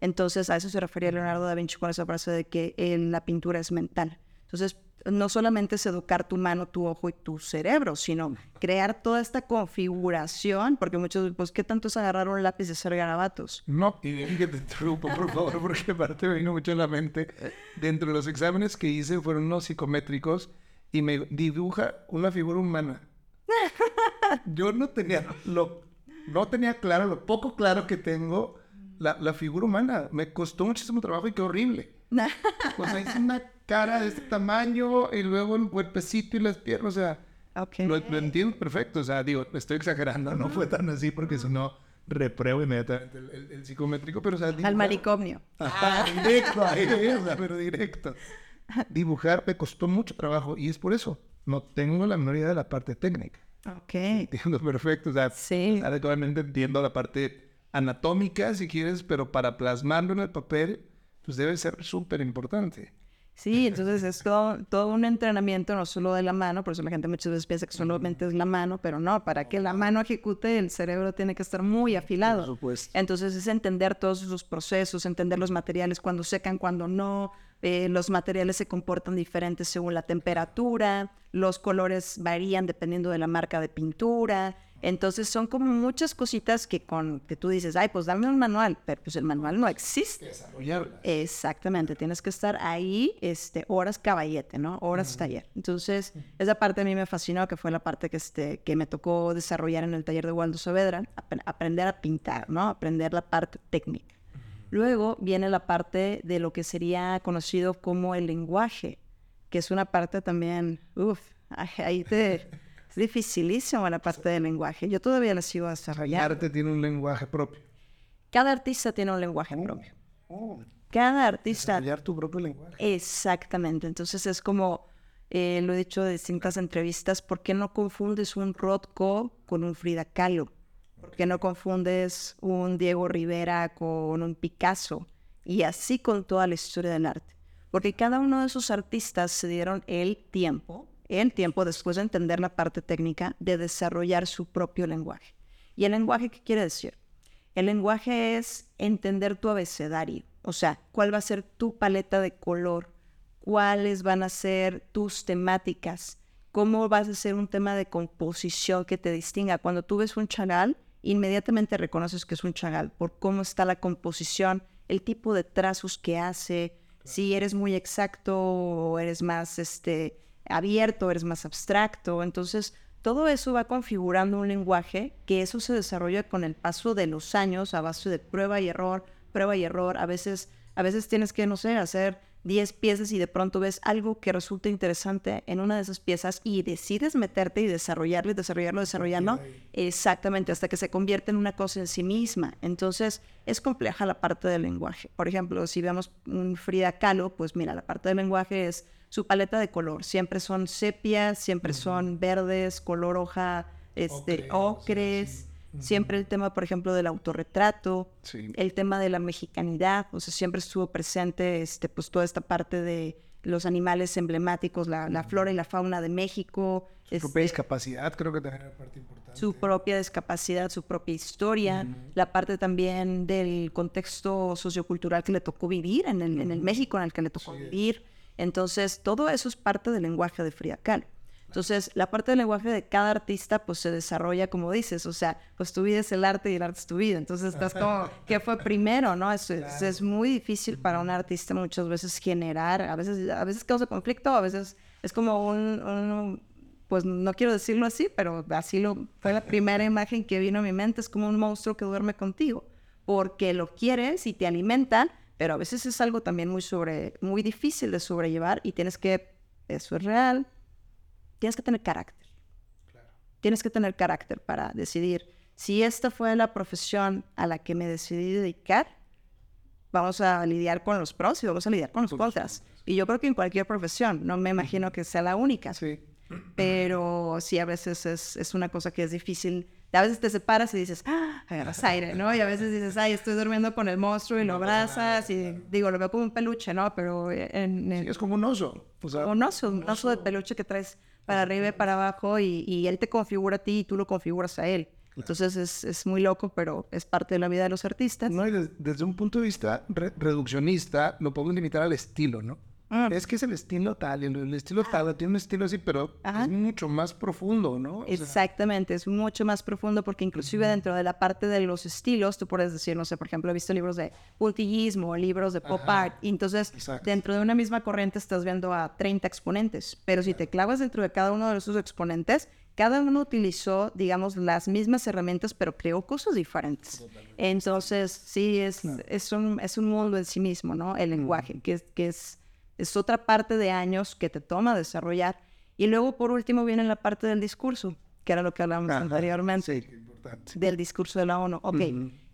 Entonces, a eso se refería Leonardo da Vinci con esa frase de que la pintura es mental. Entonces, no solamente es educar tu mano, tu ojo y tu cerebro, sino crear toda esta configuración, porque muchos, pues, ¿qué tanto es agarrar un lápiz y hacer garabatos?
No, y dejen que te interrumpa, por favor, porque aparte me vino mucho en la mente. Dentro de los exámenes que hice fueron unos psicométricos y me dibuja una figura humana. Yo no tenía lo, no tenía claro, lo poco claro que tengo, la, la figura humana. Me costó muchísimo trabajo y qué horrible. pues ahí hice una cara de este tamaño y luego el cuerpecito y las piernas, o sea, lo, entiendo perfecto, o sea, digo, estoy exagerando, no fue tan así porque si no repruebo inmediatamente el, psicométrico, pero o sea...
Al manicomio.
directo ahí, pero directo. Dibujar me costó mucho trabajo y es por eso, no tengo la memoria de la parte técnica.
Ok.
Entiendo perfecto, o sea,
sí.
adecuadamente entiendo la parte anatómica, si quieres, pero para plasmarlo en el papel, pues debe ser súper importante.
Sí, entonces es todo, todo, un entrenamiento, no solo de la mano, por eso la gente muchas veces piensa que solamente es la mano, pero no, para que la mano ejecute, el cerebro tiene que estar muy afilado. Por supuesto. Entonces es entender todos esos procesos, entender los materiales, cuando secan, cuando no, eh, los materiales se comportan diferentes según la temperatura, los colores varían dependiendo de la marca de pintura, entonces son como muchas cositas que con que tú dices, ay, pues dame un manual, pero pues el manual no existe. Exactamente, tienes que estar ahí, este, horas caballete, ¿no? Horas taller. Entonces, esa parte a mí me fascinó, que fue la parte que, este, que me tocó desarrollar en el taller de Waldo Saavedra, aprender a pintar, ¿no? Aprender la parte técnica. Luego viene la parte de lo que sería conocido como el lenguaje, que es una parte también, uff, ahí te... Es dificilísimo la parte del lenguaje. Yo todavía la sigo desarrollando.
El arte tiene un lenguaje propio.
Cada artista tiene un lenguaje oh, propio. Oh. Cada artista.
Desarrollar tu propio lenguaje.
Exactamente. Entonces es como, eh, lo he dicho en distintas entrevistas, ¿por qué no confundes un Rothko con un Frida Kahlo? ¿Por qué no confundes un Diego Rivera con un Picasso? Y así con toda la historia del arte. Porque cada uno de esos artistas se dieron el tiempo en tiempo después de entender la parte técnica de desarrollar su propio lenguaje. ¿Y el lenguaje qué quiere decir? El lenguaje es entender tu abecedario, o sea, cuál va a ser tu paleta de color, cuáles van a ser tus temáticas, cómo vas a hacer un tema de composición que te distinga. Cuando tú ves un chagal, inmediatamente reconoces que es un chagal por cómo está la composición, el tipo de trazos que hace, si eres muy exacto o eres más este, abierto, eres más abstracto. Entonces, todo eso va configurando un lenguaje que eso se desarrolla con el paso de los años a base de prueba y error, prueba y error. A veces, a veces tienes que, no sé, hacer 10 piezas y de pronto ves algo que resulta interesante en una de esas piezas y decides meterte y desarrollarlo y desarrollarlo, desarrollarlo. Exactamente, hasta que se convierte en una cosa en sí misma. Entonces, es compleja la parte del lenguaje. Por ejemplo, si vemos un Frida Kahlo, pues mira, la parte del lenguaje es su paleta de color. Siempre son sepias, siempre son verdes, color hoja, este, ocres. Siempre el tema, por ejemplo, del autorretrato, el tema de la mexicanidad, o sea, siempre estuvo presente este, pues, toda esta parte de los animales emblemáticos, la, flora y la fauna de México.
Su propia este discapacidad creo que también era parte importante.
Su propia discapacidad, su propia historia, la parte también del contexto sociocultural que le tocó vivir, en el, en el México en el que le tocó vivir. Entonces, todo eso es parte del lenguaje de Frida Kahlo. Entonces, la parte del lenguaje de cada artista, pues se desarrolla como dices, o sea, pues tu vida es el arte y el arte es tu vida. Entonces, estás como, ¿qué fue primero, no? Es, es, muy difícil para un artista muchas veces generar, a veces, a veces causa conflicto, a veces es como un, pues no quiero decirlo así, pero así lo, fue la primera imagen que vino a mi mente, es como un monstruo que duerme contigo, porque lo quieres y te alimentan, pero a veces es algo también muy, sobre, muy difícil de sobrellevar y tienes que, eso es real, tienes que tener carácter. Tienes que tener carácter para decidir si esta fue la profesión a la que me decidí dedicar, vamos a lidiar con los pros y vamos a lidiar con los contras. Y yo creo que en cualquier profesión, no me imagino que sea la única. Sí. Pero sí, a veces es, es una cosa que es difícil a veces te separas y dices, ah, agarras aire, ¿no? Y a veces dices, ay, estoy durmiendo con el monstruo y lo abrazas y digo, lo veo como un peluche, ¿no? Pero en,
es como un oso.
un oso, un oso de peluche que traes para arriba y para abajo y, y, él te configura a ti y tú lo configuras a él. Entonces es, es, muy loco, pero es parte de la vida de los artistas.
No, y desde, un punto de vista reduccionista, lo podemos limitar al estilo, ¿no? Ah. Es que es el estilo tal, y el, estilo ah. tal, tiene un estilo así, pero es mucho más profundo, ¿no?
Exactamente, es mucho más profundo porque inclusive dentro de la parte de los estilos, tú puedes decir, no sé, por ejemplo, he visto libros de puntillismo, libros de pop art, y entonces dentro de una misma corriente estás viendo a 30 exponentes, pero si te clavas dentro de cada uno de esos exponentes, cada uno utilizó, digamos, las mismas herramientas, pero creó cosas diferentes. Entonces, sí, es, es, un, es un mundo en sí mismo, ¿no? El lenguaje, que, que es es otra parte de años que te toma desarrollar. Y luego, por último, viene la parte del discurso, que era lo que hablábamos anteriormente.
Sí, importante.
Del discurso de la ONU. Ok,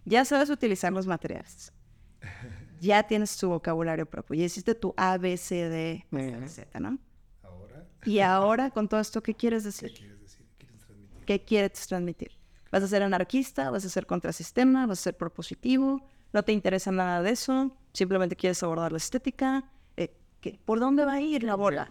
ya sabes utilizar los materiales. ya tienes tu vocabulario propio. Ya hiciste tu A, B, C, D, Z, ¿no? Ahora. Y ahora, con todo esto, ¿qué quieres decir? ¿Qué quieres decir? ¿Qué quieres transmitir? ¿Qué quieres transmitir? ¿Vas a ser anarquista? ¿Vas a ser contrasistema? ¿Vas a ser propositivo? ¿No te interesa nada de eso? ¿Simplemente quieres abordar la estética? ¿Por dónde va a ir la bola?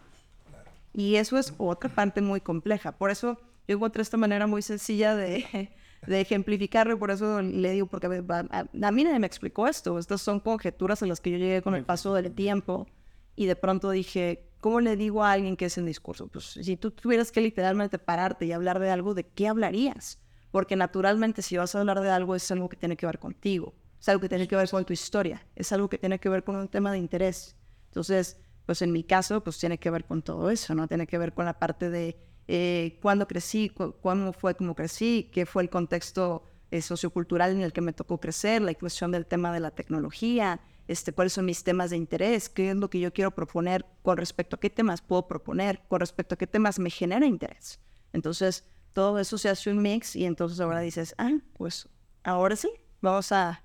Y eso es otra parte muy compleja. Por eso yo encontré esta manera muy sencilla de, de ejemplificarlo y por eso le digo, porque a, mí nadie me explicó esto. Estas son conjeturas a las que yo llegué con el paso del tiempo y de pronto dije, ¿cómo le digo a alguien que es en discurso? Pues si tú tuvieras que literalmente pararte y hablar de algo, ¿de qué hablarías? Porque naturalmente si vas a hablar de algo es algo que tiene que ver contigo, es algo que tiene que ver con tu historia, es algo que tiene que ver con un tema de interés. Entonces, pues en mi caso, pues tiene que ver con todo eso, ¿no? Tiene que ver con la parte de eh, cuándo crecí, cuándo fue como crecí, qué fue el contexto eh, sociocultural en el que me tocó crecer, la inclusión del tema de la tecnología, este, cuáles son mis temas de interés, qué es lo que yo quiero proponer con respecto a qué temas puedo proponer, con respecto a qué temas me genera interés. Entonces, todo eso se hace un mix y entonces ahora dices, ah, pues ahora sí, vamos a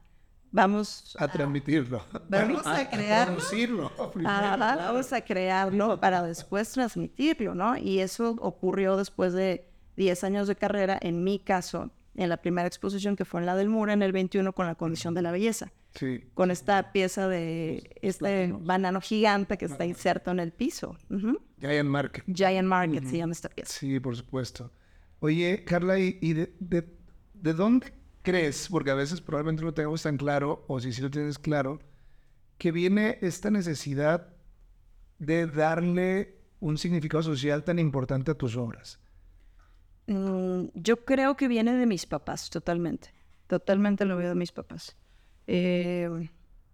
vamos
a, transmitirlo.
Vamos a, crearlo.
A
vamos a crearlo para después transmitirlo, ¿no? Y eso ocurrió después de 10 años de carrera, en mi caso, en la primera exposición que fue en la del Muro en el 21 con la condición de la belleza.
Sí.
Con esta pieza de este banano gigante que está inserto en el piso.
Giant Market.
Giant Market se llama esta pieza.
Sí, por supuesto. Oye, Carla, ¿y, de, de, de dónde crees, porque a veces probablemente no lo tengamos tan claro, o si sí lo tienes claro, que viene esta necesidad de darle un significado social tan importante a tus obras?
Mm, yo creo que viene de mis papás, totalmente. Totalmente lo veo de mis papás. Eh,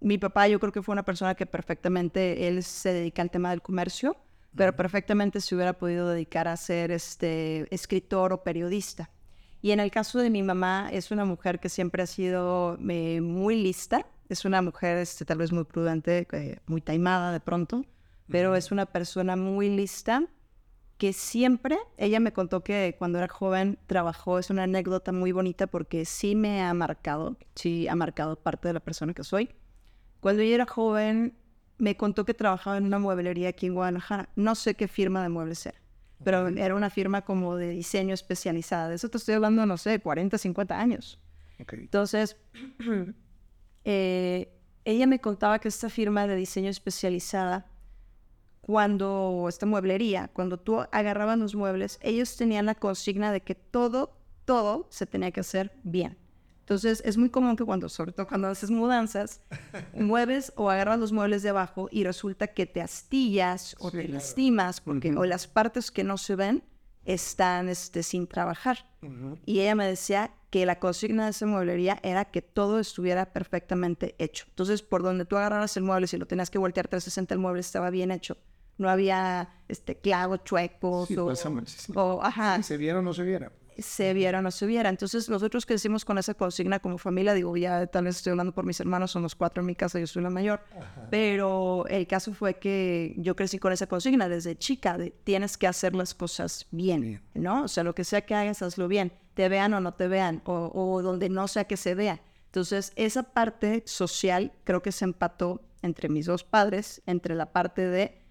mi papá yo creo que fue una persona que perfectamente, él se dedica al tema del comercio, pero perfectamente se hubiera podido dedicar a ser este, escritor o periodista. Y en el caso de mi mamá, es una mujer que siempre ha sido eh, muy lista, es una mujer este, tal vez muy prudente, eh, muy taimada de pronto, pero es una persona muy lista que siempre, ella me contó que cuando era joven trabajó, es una anécdota muy bonita porque sí me ha marcado, sí ha marcado parte de la persona que soy. Cuando ella era joven, me contó que trabajaba en una mueblería aquí en Guadalajara. No sé qué firma de muebles era pero era una firma como de diseño especializada. De eso te estoy hablando, no sé, 40, 50 años. Entonces, eh, ella me contaba que esta firma de diseño especializada, cuando, esta mueblería, cuando tú agarrabas los muebles, ellos tenían la consigna de que todo, todo se tenía que hacer bien. Entonces, es muy común que cuando, sobre todo cuando haces mudanzas, mueves o agarras los muebles de abajo y resulta que te astillas o te lastimas porque o las partes que no se ven están este, sin trabajar. Y ella me decía que la consigna de esa mueblería era que todo estuviera perfectamente hecho. Entonces, por donde tú agarraras el mueble, si lo tenías que voltear 360, el mueble estaba bien hecho. No había este, clavos chuecos o, o, ajá.
Si se viera o no se viera
se viera o no se viera. Entonces nosotros crecimos con esa consigna como familia, digo, ya tal vez estoy hablando por mis hermanos, son los cuatro en mi casa, yo soy la mayor, pero el caso fue que yo crecí con esa consigna desde chica, de tienes que hacer las cosas bien, ¿no? O sea, lo que sea que hagas, hazlo bien, te vean o no te vean, o, o donde no sea que se vea. Entonces, esa parte social creo que se empató entre mis dos padres, entre la parte de,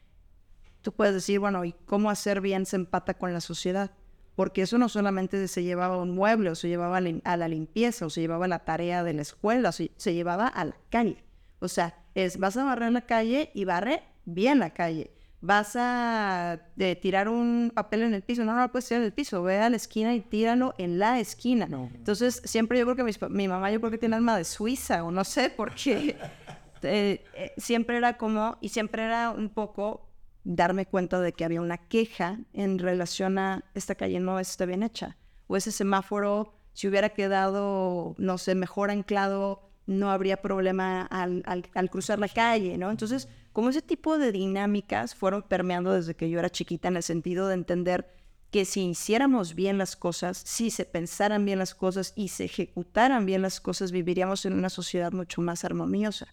tú puedes decir, bueno, ¿y cómo hacer bien se empata con la sociedad? Porque eso no solamente se llevaba a un mueble o se llevaba a la limpieza o se llevaba a la tarea de la escuela, o se, llevaba a la calle. O sea, es vas a barrer la calle y barre bien la calle. Vas a tirar un papel en el piso, no, no lo puedes tirar en el piso, ve a la esquina y tíralo en la esquina. Entonces, siempre yo creo que mi, mamá, yo creo que tiene alma de Suiza o no sé, porque eh, eh, siempre era como, y siempre era un poco darme cuenta de que había una queja en relación a esta calle no está bien hecha. O ese semáforo, si hubiera quedado, no sé, mejor anclado, no habría problema al, cruzar la calle, ¿no? Entonces, como ese tipo de dinámicas fueron permeando desde que yo era chiquita en el sentido de entender que si hiciéramos bien las cosas, si se pensaran bien las cosas y se ejecutaran bien las cosas, viviríamos en una sociedad mucho más armoniosa.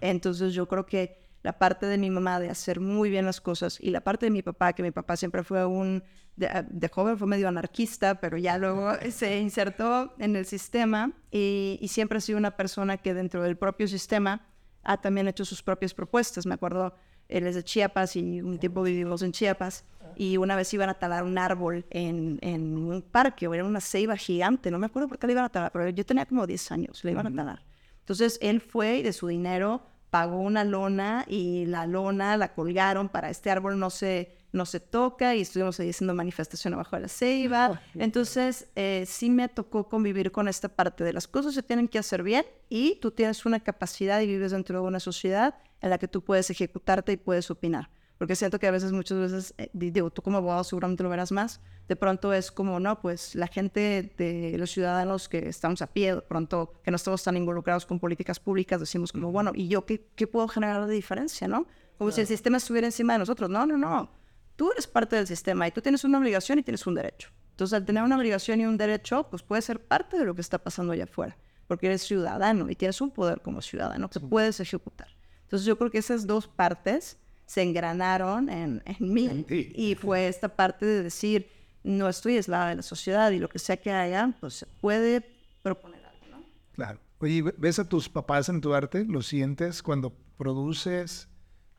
Entonces yo creo que la parte de mi mamá de hacer muy bien las cosas y la parte de mi papá, que mi papá siempre fue un, de, joven fue medio anarquista, pero ya luego se insertó en el sistema y, siempre ha sido una persona que dentro del propio sistema ha también hecho sus propias propuestas. Me acuerdo, él es de Chiapas y un tiempo vivimos en Chiapas y una vez iban a talar un árbol en, en un parque o era una ceiba gigante, no me acuerdo por qué le iban a talar, pero yo tenía como 10 años, le iban a talar. Entonces él fue y de su dinero pagó una lona y la lona la colgaron para este árbol no se, no se toca y estuvimos ahí haciendo manifestación abajo de la ceiba. Entonces, eh, sí me tocó convivir con esta parte de las cosas se tienen que hacer bien y tú tienes una capacidad y vives dentro de una sociedad en la que tú puedes ejecutarte y puedes opinar porque siento que a veces, muchas veces, eh, digo, tú como abogado seguramente lo verás más, de pronto es como, no, pues la gente de los ciudadanos que estamos a pie, de pronto que no estamos tan involucrados con políticas públicas, decimos como, bueno, ¿y yo qué, qué puedo generar de diferencia, no? Como si el sistema estuviera encima de nosotros. No, no, no. Tú eres parte del sistema y tú tienes una obligación y tienes un derecho. Entonces, al tener una obligación y un derecho, pues puedes ser parte de lo que está pasando allá afuera, porque eres ciudadano y tienes un poder como ciudadano que puedes ejecutar. Entonces, yo creo que esas dos partes se engranaron en, en mí. Y fue esta parte de decir, no estoy aislada de la sociedad y lo que sea que haya, pues se puede proponer algo, ¿no?
Claro. Oye, ¿ves a tus papás en tu arte? ¿Lo sientes cuando produces?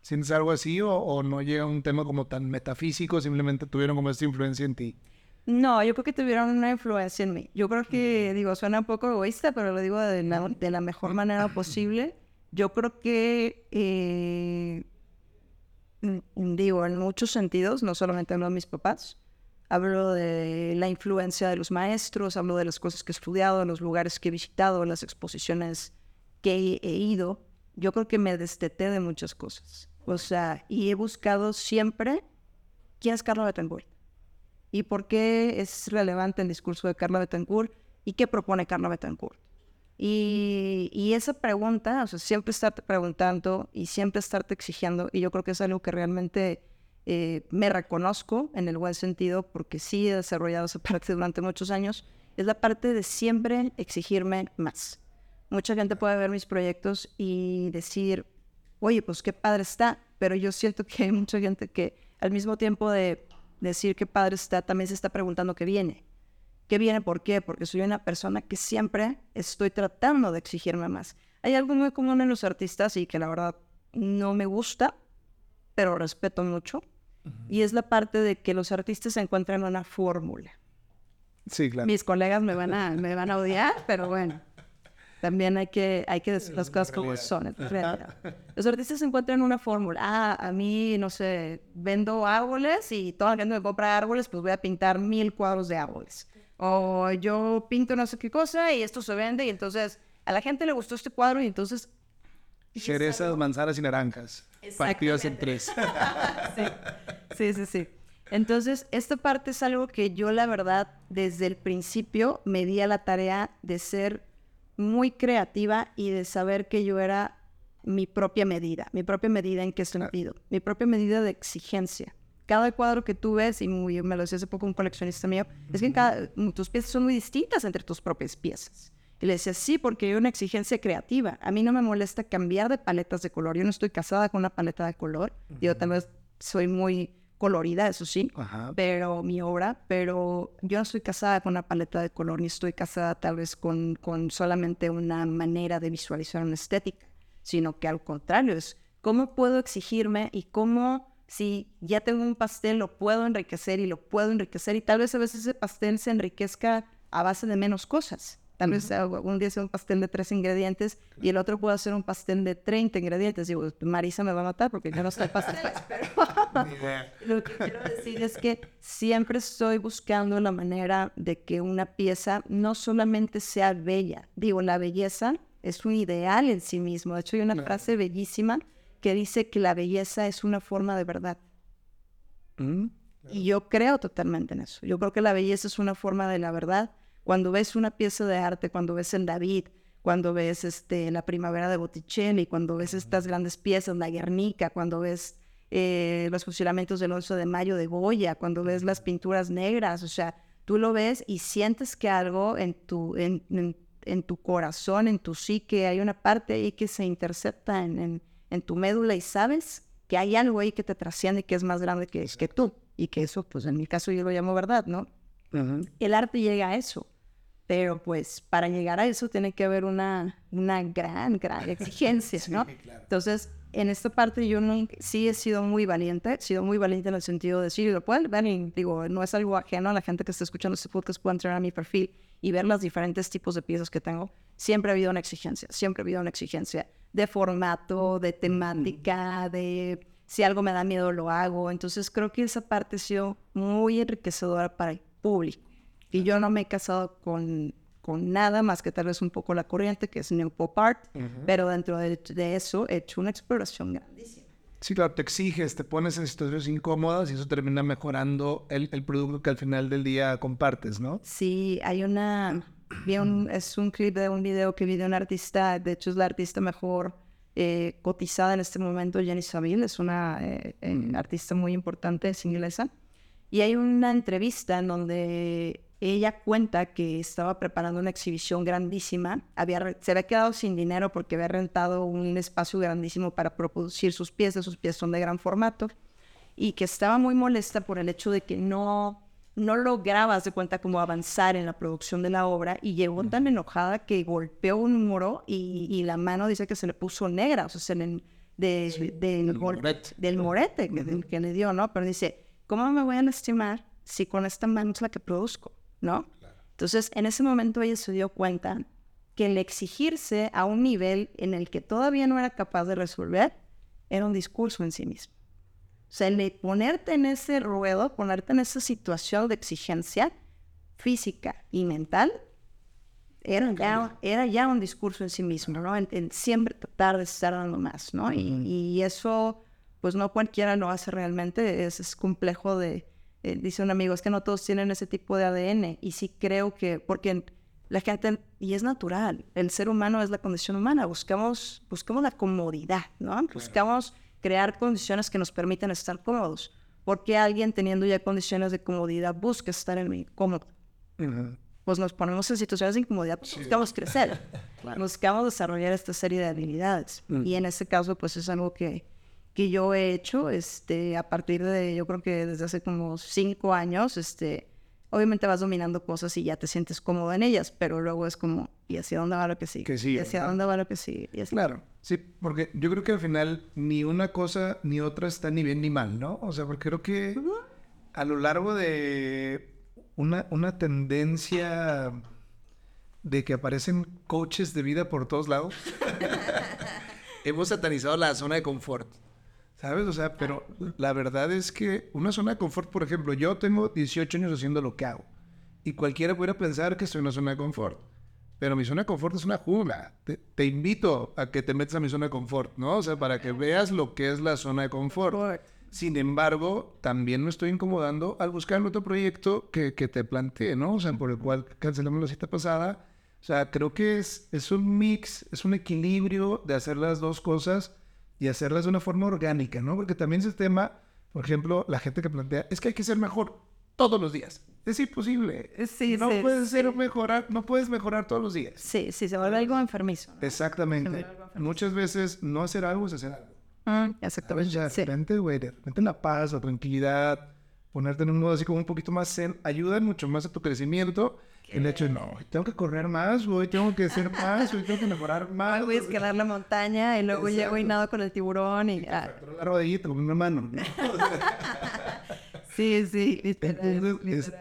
¿Sientes algo así o, o no llega a un tema como tan metafísico? Simplemente tuvieron como esta influencia en ti.
No, yo creo que tuvieron una influencia en mí. Yo creo que, digo, suena un poco egoísta, pero lo digo de la, de la mejor manera posible. Yo creo que eh, Mm, digo, en muchos sentidos, no solamente hablo de mis papás, hablo de la influencia de los maestros, hablo de las cosas que he estudiado, los lugares que he visitado, las exposiciones que he, ido. Yo creo que me desteté de muchas cosas. O sea, y he buscado siempre quién es Carla Betancourt y por qué es relevante el discurso de Carla Betancourt y qué propone Carla Betancourt. Y, esa pregunta, o sea, siempre estarte preguntando y siempre estarte exigiendo, y yo creo que es algo que realmente eh, me reconozco en el buen sentido, porque sí he desarrollado esa parte durante muchos años, es la parte de siempre exigirme más. Mucha gente puede ver mis proyectos y decir, oye, pues qué padre está, pero yo siento que hay mucha gente que al mismo tiempo de decir qué padre está, también se está preguntando qué viene. ¿Qué viene? ¿Por qué? Porque soy una persona que siempre estoy tratando de exigirme más. Hay algo muy común en los artistas y que la verdad no me gusta, pero respeto mucho. Y es la parte de que los artistas encuentran una fórmula.
Sí, claro.
Mis colegas me van a, me van a odiar, pero bueno. También hay que, hay que decir las cosas como son. Los artistas encuentran una fórmula. Ah, a mí, no sé, vendo árboles y toda la gente me compra árboles, pues voy a pintar mil cuadros de árboles o yo pinto no sé qué cosa y esto se vende y entonces a la gente le gustó este cuadro y entonces...
Cerezas, manzanas y naranjas. Partidos en tres.
sí. sí, sí, Entonces, esta parte es algo que yo la verdad desde el principio me di a la tarea de ser muy creativa y de saber que yo era mi propia medida. Mi propia medida en qué sentido. Mi propia medida de exigencia cada cuadro que tú ves, y me lo decía hace poco un coleccionista mío, es que cada, tus piezas son muy distintas entre tus propias piezas. Y le decía, sí, porque hay una exigencia creativa. A mí no me molesta cambiar de paletas de color. Yo no estoy casada con una paleta de color. Yo también soy muy colorida, eso sí, pero mi obra, pero yo no estoy casada con una paleta de color, ni estoy casada tal vez con, con solamente una manera de visualizar una estética, sino que al contrario, es cómo puedo exigirme y cómo si ya tengo un pastel, lo puedo enriquecer y lo puedo enriquecer y tal vez a veces ese pastel se enriquezca a base de menos cosas. Tal vez un día sea un pastel de tres ingredientes y el otro pueda ser un pastel de 30 ingredientes. Digo, Marisa me va a matar porque yo no sé pasteles, pero lo que quiero decir es que siempre estoy buscando la manera de que una pieza no solamente sea bella. Digo, la belleza es un ideal en sí mismo. De hecho, hay una frase bellísima que dice que la belleza es una forma de verdad. Mm, y yo creo totalmente en eso. Yo creo que la belleza es una forma de la verdad. Cuando ves una pieza de arte, cuando ves en David, cuando ves este, la primavera de Botticelli, cuando ves estas grandes piezas, la Guernica, cuando ves eh, los fusilamientos del 11 de mayo de Goya, cuando ves las pinturas negras, o sea, tú lo ves y sientes que algo en tu, en, en, tu corazón, en tu psique, hay una parte ahí que se intercepta en, en tu médula y sabes que hay algo ahí que te trasciende que es más grande que, que tú. Y que eso, pues en mi caso yo lo llamo verdad, ¿no? El arte llega a eso. Pero pues para llegar a eso tiene que haber una, una gran, gran exigencia, ¿no? Entonces, en esta parte yo no, sí he sido muy valiente, he sido muy valiente en el sentido de decir, lo pueden ver y digo, no es algo ajeno a la gente que está escuchando este podcast, puede entrar a mi perfil y ver los diferentes tipos de piezas que tengo. Siempre ha habido una exigencia, siempre ha habido una exigencia de formato, de temática, de si algo me da miedo lo hago. Entonces creo que esa parte ha sido muy enriquecedora para el público. Y yo no me he casado con, con nada más que tal vez un poco la corriente, que es New Pop Art, pero dentro de, eso he hecho una exploración grandísima.
Sí, claro, te exiges, te pones en situaciones incómodas y eso termina mejorando el, el producto que al final del día compartes, ¿no?
Sí, hay una... es un clip de un video que vi de un artista, de hecho es la artista mejor eh, cotizada en este momento, Jenny Saville, es una eh, eh, artista muy importante, es inglesa. Y hay una entrevista en donde ella cuenta que estaba preparando una exhibición grandísima, había, se había quedado sin dinero porque había rentado un espacio grandísimo para producir sus piezas, sus piezas son de gran formato, y que estaba muy molesta por el hecho de que no, no lograba, de cuenta, como avanzar en la producción de la obra, y llegó tan enojada que golpeó un muro y, la mano dice que se le puso negra, o sea, se le, de, del, morete. del morete que, que le dio, ¿no? Pero dice, ¿cómo me voy a lastimar si con esta mano es la que produzco? ¿No? Entonces, en ese momento ella se dio cuenta que el exigirse a un nivel en el que todavía no era capaz de resolver era un discurso en sí mismo. O sea, el ponerte en ese ruedo, ponerte en esa situación de exigencia física y mental, era ya, era ya un discurso en sí mismo, ¿no? En, siempre tratar de estar dando más, ¿no? y, eso, pues no cualquiera lo hace realmente, es complejo de, eh, dice un amigo, es que no todos tienen ese tipo de ADN. Y sí creo que, porque la gente, y es natural, el ser humano es la condición humana, buscamos, buscamos la comodidad, ¿no? Buscamos crear condiciones que nos permitan estar cómodos. Porque alguien teniendo ya condiciones de comodidad busca estar en mi cómodo? Pues nos ponemos en situaciones de incomodidad, pues buscamos crecer, buscamos desarrollar esta serie de habilidades. Mm. Y en ese caso, pues es algo que, que yo he hecho este, a partir de, yo creo que desde hace como cinco años, este, obviamente vas dominando cosas y ya te sientes cómodo en ellas, pero luego es como, ¿y hacia dónde va lo que sigue?
sí
¿Y hacia dónde va lo que sigue? Y
Claro, sí, porque yo creo que al final ni una cosa ni otra está ni bien ni mal, ¿no? O sea, porque creo que a lo largo de una, una tendencia de que aparecen coaches de vida por todos lados, hemos satanizado la zona de confort. ¿Sabes? O sea, pero la verdad es que una zona de confort, por ejemplo, yo tengo 18 años haciendo lo que hago. Y cualquiera pudiera pensar que estoy en una zona de confort. Pero mi zona de confort es una jungla. Te, invito a que te metas a mi zona de confort, ¿no? O sea, para que veas lo que es la zona de confort. Sin embargo, también me estoy incomodando al buscar otro proyecto que, que te planteé, ¿no? O sea, por el cual cancelamos la cita pasada. O sea, creo que es, es un mix, es un equilibrio de hacer las dos cosas y hacerlas de una forma orgánica, ¿no? Porque también ese tema, por ejemplo, la gente que plantea, es que hay que ser mejor todos los días. Es imposible. Sí, no puedes ser mejorar, no puedes mejorar todos los días.
Sí, sí, se vuelve algo enfermizo.
Exactamente. Muchas veces no hacer algo es hacer algo.
Mm, exactamente.
De repente, güey, de repente la paz, la tranquilidad, ponerte en un modo así como un poquito más zen, ayuda mucho más a tu crecimiento el hecho de, no, tengo que correr más, güey, tengo que hacer más, güey, tengo que mejorar más.
Voy a escalar la montaña y luego llego y nado con el tiburón y...
Ah. la rodillita con una mano.
sí, sí,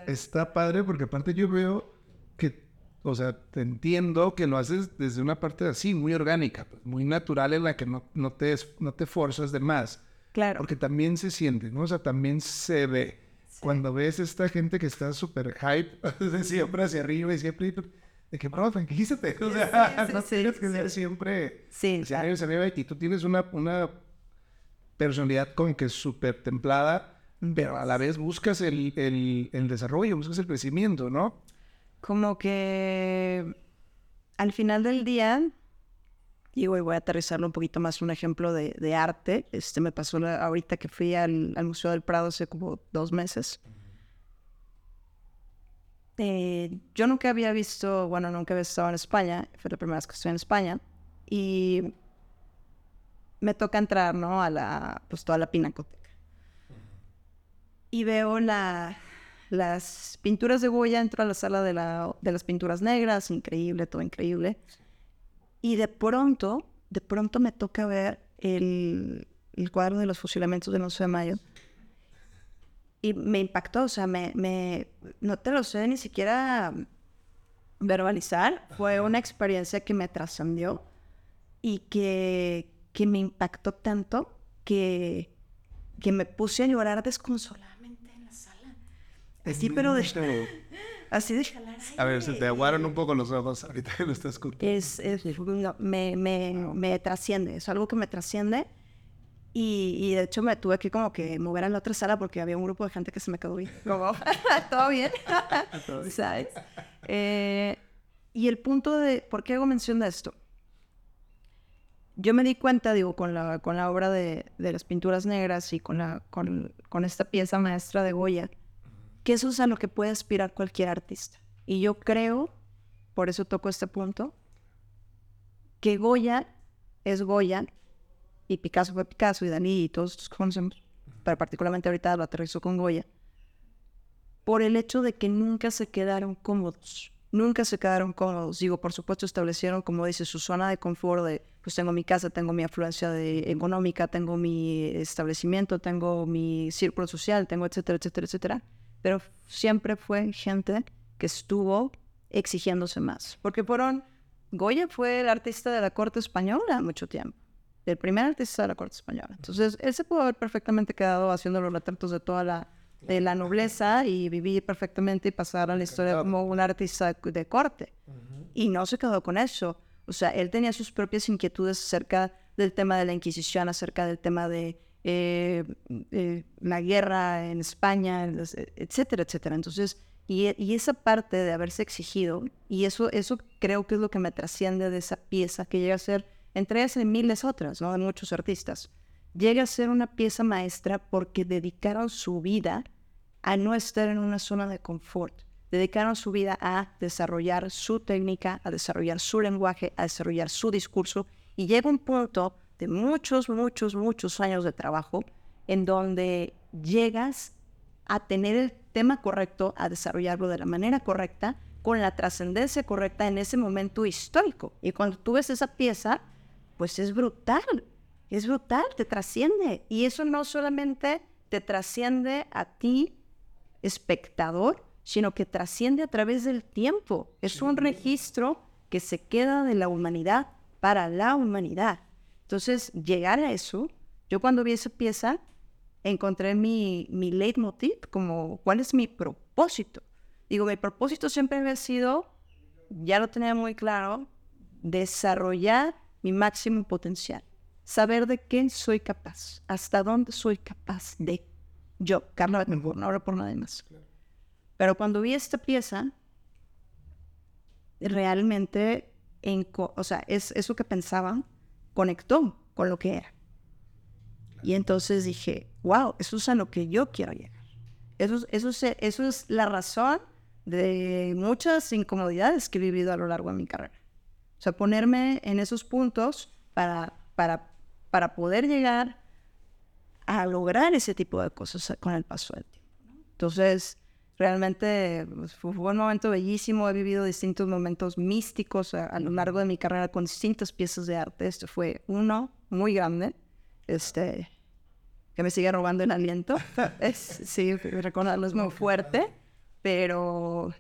está padre porque aparte yo veo que, o sea, te entiendo que lo haces desde una parte así, muy orgánica, pues, muy natural en la que no, no, te, no te forzas de más.
Claro.
Porque también se siente, ¿no? O sea, también se ve cuando ves esta gente que está súper hype, de siempre hacia arriba y siempre... De que, bro, tranquilízate. O sea, no tienes que ser siempre
sí,
hacia arriba y tú tienes una, una personalidad como que súper templada, pero a la vez buscas el, el, el desarrollo, buscas el crecimiento, ¿no?
Como que al final del día y voy a aterrizarlo un poquito más un ejemplo de, de arte. Este me pasó ahorita que fui al, al, Museo del Prado hace como dos meses. Eh, yo nunca había visto, bueno, nunca había estado en España, fue la primera vez que estoy en España, y me toca entrar, ¿no? A la, pues toda la pinacoteca. Y veo la, las pinturas de Goya, entro a la sala de, la, de las pinturas negras, increíble, todo increíble. Y de pronto, de pronto me toca ver el, el cuadro de los fusilamientos del 11 de mayo. Y me impactó, o sea, me, me, no te lo sé ni siquiera verbalizar. Fue una experiencia que me trascendió y que, que me impactó tanto que, que me puse a llorar desconsoladamente en la sala. Así, pero de... Así de
A ver, se te aguaron un poco los ojos ahorita que lo estás
escuchando. Es, es me, me, me trasciende, es algo que me trasciende y, y, de hecho me tuve que como que mover a la otra sala porque había un grupo de gente que se me quedó bien. Como, ¿todo bien? ¿Sabes? Eh, y el punto de, ¿por qué hago mención de esto? Yo me di cuenta, digo, con la, con la obra de, de las pinturas negras y con, la, con, con esta pieza maestra de Goya, que eso es a lo que puede aspirar cualquier artista. Y yo creo, por eso toco este punto, que Goya es Goya y Picasso fue Picasso y Dalí y todos estos conocemos, pero particularmente ahorita lo aterrizó con Goya, por el hecho de que nunca se quedaron cómodos, nunca se quedaron cómodos. Digo, por supuesto establecieron, como dice, su zona de confort de, pues tengo mi casa, tengo mi afluencia de, económica, tengo mi establecimiento, tengo mi círculo social, tengo etcétera, etcétera, etcétera. Pero siempre fue gente que estuvo exigiéndose más. Porque por Goya fue el artista de la corte española mucho tiempo el primer artista de la corte española. Entonces, él se pudo haber perfectamente quedado haciendo los retratos de toda la, de la nobleza y vivir perfectamente y pasar a la historia como un artista de corte. Y no se quedó con eso. O sea, él tenía sus propias inquietudes acerca del tema de la Inquisición, acerca del tema de eh, eh, la guerra en España, etcétera, etcétera. Entonces, y, y, esa parte de haberse exigido, y eso, eso creo que es lo que me trasciende de esa pieza, que llega a ser entre ellas miles otras, ¿no? De muchos artistas. Llega a ser una pieza maestra porque dedicaron su vida a no estar en una zona de confort. Dedicaron su vida a desarrollar su técnica, a desarrollar su lenguaje, a desarrollar su discurso. Y llega un punto de muchos, muchos, muchos años de trabajo en donde llegas a tener el tema correcto, a desarrollarlo de la manera correcta, con la trascendencia correcta en ese momento histórico. Y cuando tú ves esa pieza, pues es brutal, es brutal, te trasciende. Y eso no solamente te trasciende a ti, espectador, sino que trasciende a través del tiempo. Es un registro que se queda de la humanidad para la humanidad. Entonces, llegar a eso, yo cuando vi esa pieza, encontré mi, mi leitmotiv, como cuál es mi propósito. Digo, mi propósito siempre había sido, ya lo tenía muy claro, desarrollar mi máximo potencial. Saber de qué soy capaz, hasta dónde soy capaz de. Yo, Carla Bettencourt, no hablo por nadie más. Pero cuando vi esta pieza, realmente, en, o sea, es, eso que pensaba conectó con lo que era. Y entonces dije, wow, eso es a lo que yo quiero llegar. Eso, eso, eso es la razón de muchas incomodidades que he vivido a lo largo de mi carrera. O sea, ponerme en esos puntos para, para, para poder llegar a lograr ese tipo de cosas con el paso del tiempo. Entonces, realmente pues, fue un momento bellísimo. He vivido distintos momentos místicos a, lo largo de mi carrera con distintas piezas de arte. Este fue uno muy grande, este, que me sigue robando el aliento. es, sí, recordarlo es muy fuerte, pero,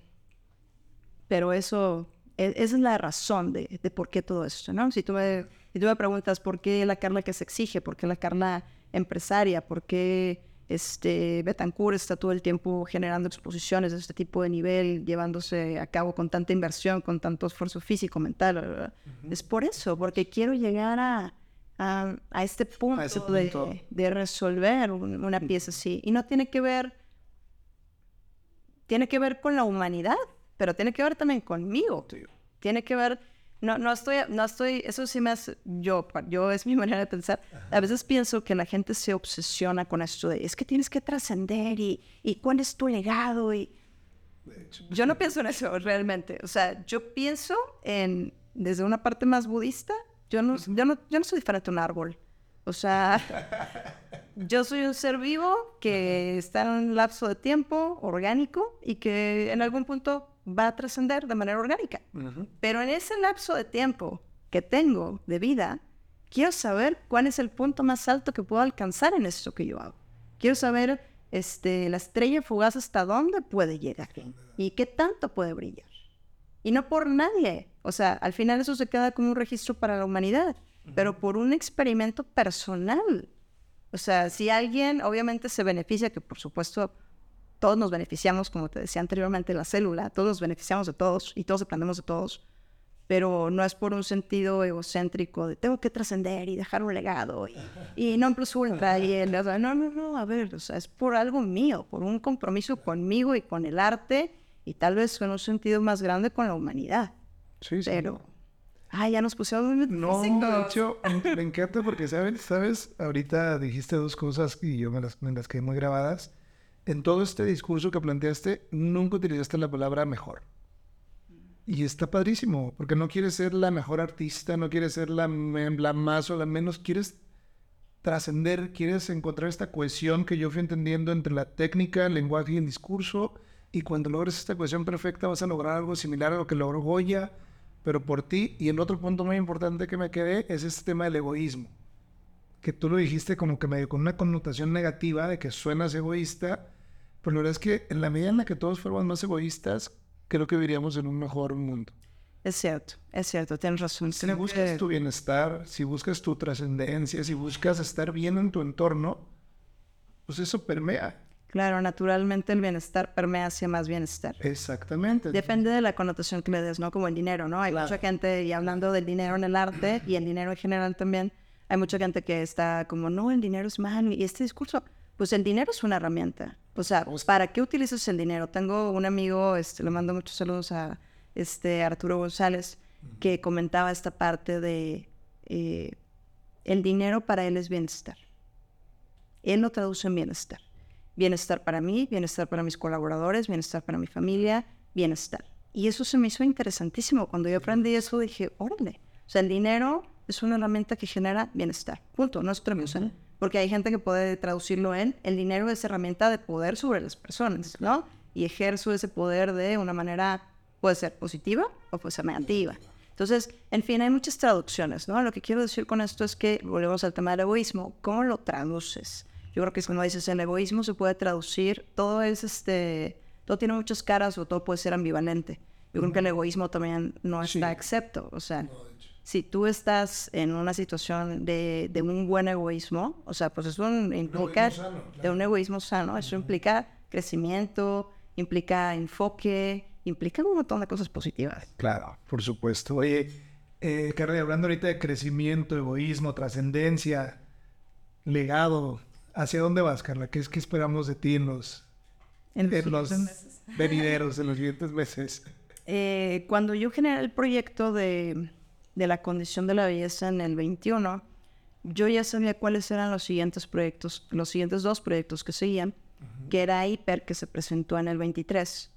pero eso e, esa es la razón de, por qué todo esto, ¿no? Si tú, me, tú me preguntas por qué la Carla que se exige, por qué la Carla empresaria, por qué este, Betancourt está todo el tiempo generando exposiciones de este tipo de nivel, llevándose a cabo con tanta inversión, con tanto esfuerzo físico, mental. Es por eso, porque quiero llegar a, a, este punto, De, de, resolver una pieza así. Y no tiene que ver, tiene que ver con la humanidad pero tiene que ver también conmigo. Tiene que ver, no, no estoy, no estoy, eso sí me hace, yo, yo es mi manera de pensar. A veces pienso que la gente se obsesiona con esto de, es que tienes que trascender y, y cuál es tu legado y... Yo no pienso en eso realmente. O sea, yo pienso en, desde una parte más budista, yo no, yo no, yo no soy diferente a un árbol. O sea, yo soy un ser vivo que está en un lapso de tiempo orgánico y que en algún punto va a trascender de manera orgánica. Pero en ese lapso de tiempo que tengo de vida, quiero saber cuál es el punto más alto que puedo alcanzar en esto que yo hago. Quiero saber este, la estrella fugaz hasta dónde puede llegar y qué tanto puede brillar. Y no por nadie. O sea, al final eso se queda como un registro para la humanidad, pero por un experimento personal. O sea, si alguien obviamente se beneficia, que por supuesto todos nos beneficiamos, como te decía anteriormente, la célula, todos nos beneficiamos de todos y todos aprendemos de todos, pero no es por un sentido egocéntrico de tengo que trascender y dejar un legado y, no plus ultra y el, no, no, no, a ver, o sea, es por algo mío, por un compromiso conmigo y con el arte y tal vez en un sentido más grande con la humanidad. Sí, sí. Pero, ah, ya nos pusieron
No, de hecho, me encanta porque, ¿sabes? ¿sabes? Ahorita dijiste dos cosas y yo me las, me las quedé muy grabadas en todo este discurso que planteaste, nunca utilizaste la palabra mejor. Y está padrísimo, porque no quieres ser la mejor artista, no quieres ser la, la más o la menos, quieres trascender, quieres encontrar esta cohesión que yo fui entendiendo entre la técnica, el lenguaje y el discurso, y cuando logres esta cohesión perfecta vas a lograr algo similar a lo que logró Goya, pero por ti. Y el otro punto muy importante que me quedé es este tema del egoísmo, que tú lo dijiste como que medio con una connotación negativa de que suenas egoísta, pero la verdad es que en la medida en la que todos fuéramos más egoístas, creo que viviríamos en un mejor mundo.
Es cierto, es cierto, tienes razón.
Si buscas tu bienestar, si buscas tu trascendencia, si buscas estar bien en tu entorno, pues eso permea.
Claro, naturalmente el bienestar permea hacia más bienestar.
Exactamente.
Depende de la connotación que le des, ¿no? Como el dinero, ¿no? Hay mucha gente, y hablando del dinero en el arte y el dinero en general también, hay mucha gente que está como, no, el dinero es malo. Y este discurso, pues el dinero es una herramienta. O sea, ¿para qué utilizas el dinero? Tengo un amigo, este, le mando muchos saludos a este Arturo González, que comentaba esta parte de eh, el dinero para él es bienestar. Él lo traduce en bienestar. Bienestar para mí, bienestar para mis colaboradores, bienestar para mi familia, bienestar. Y eso se me hizo interesantísimo. Cuando yo aprendí eso dije, órale. O sea, el dinero es una herramienta que genera bienestar. Punto. No es premio. ¿eh? Porque hay gente que puede traducirlo en el dinero es herramienta de poder sobre las personas, ¿no? Y ejerzo ese poder de una manera, puede ser positiva o puede ser negativa. Entonces, en fin, hay muchas traducciones, ¿no? Lo que quiero decir con esto es que, volvemos al tema del egoísmo, ¿cómo lo traduces? Yo creo que cuando dices el egoísmo se puede traducir, todo es este, todo tiene muchas caras o todo puede ser ambivalente. Yo creo que el egoísmo también no está excepto, o sea, si tú estás en una situación de, un buen egoísmo, o sea, pues eso implica de un egoísmo sano, eso implica crecimiento, implica enfoque, implica un montón de cosas positivas.
Claro, por supuesto. Oye, eh, Carly, hablando ahorita de crecimiento, egoísmo, trascendencia, legado, ¿hacia dónde vas, Carla? ¿Qué es que esperamos de ti en los, en los, venideros, en los siguientes meses?
Eh, cuando yo generé el proyecto de de la condición de la belleza en el 21, yo ya sabía cuáles eran los siguientes proyectos, los siguientes dos proyectos que seguían, que era Hiper, que se presentó en el 23,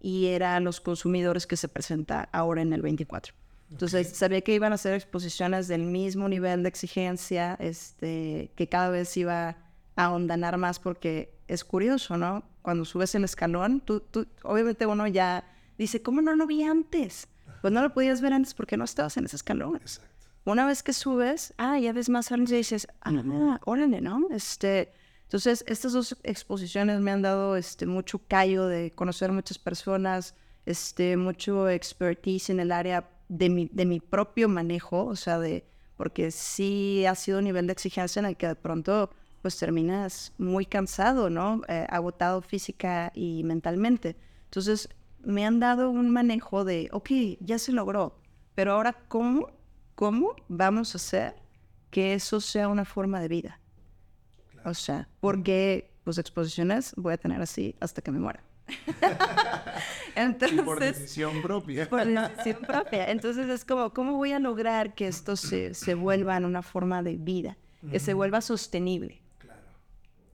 y era Los Consumidores, que se presenta ahora en el 24. Entonces, sabía que iban a ser exposiciones del mismo nivel de exigencia, este, que cada vez iba a ahondanar más, porque es curioso, ¿no? Cuando subes el escalón, tú, tú, obviamente uno ya dice, ¿cómo no lo vi antes? Pues no lo podías ver antes porque no estabas en ese escalón. Exacto. Una vez que subes, ah, ya ves más años y dices, ah, órale, ¿no? Este, entonces, estas dos exposiciones me han dado este, mucho callo de conocer muchas personas, este, mucho expertise en el área de mi, de mi propio manejo, o sea, de, porque sí ha sido un nivel de exigencia en el que de pronto pues terminas muy cansado, ¿no? Eh, agotado física y mentalmente. Entonces, me han dado un manejo de, ok, ya se logró, pero ahora, ¿cómo, cómo vamos a hacer que eso sea una forma de vida? O sea, porque pues exposiciones voy a tener así hasta que me muera.
Entonces, por decisión propia.
Por decisión propia. Entonces es como, ¿cómo voy a lograr que esto se, se vuelva en una forma de vida? Que se vuelva sostenible. Claro.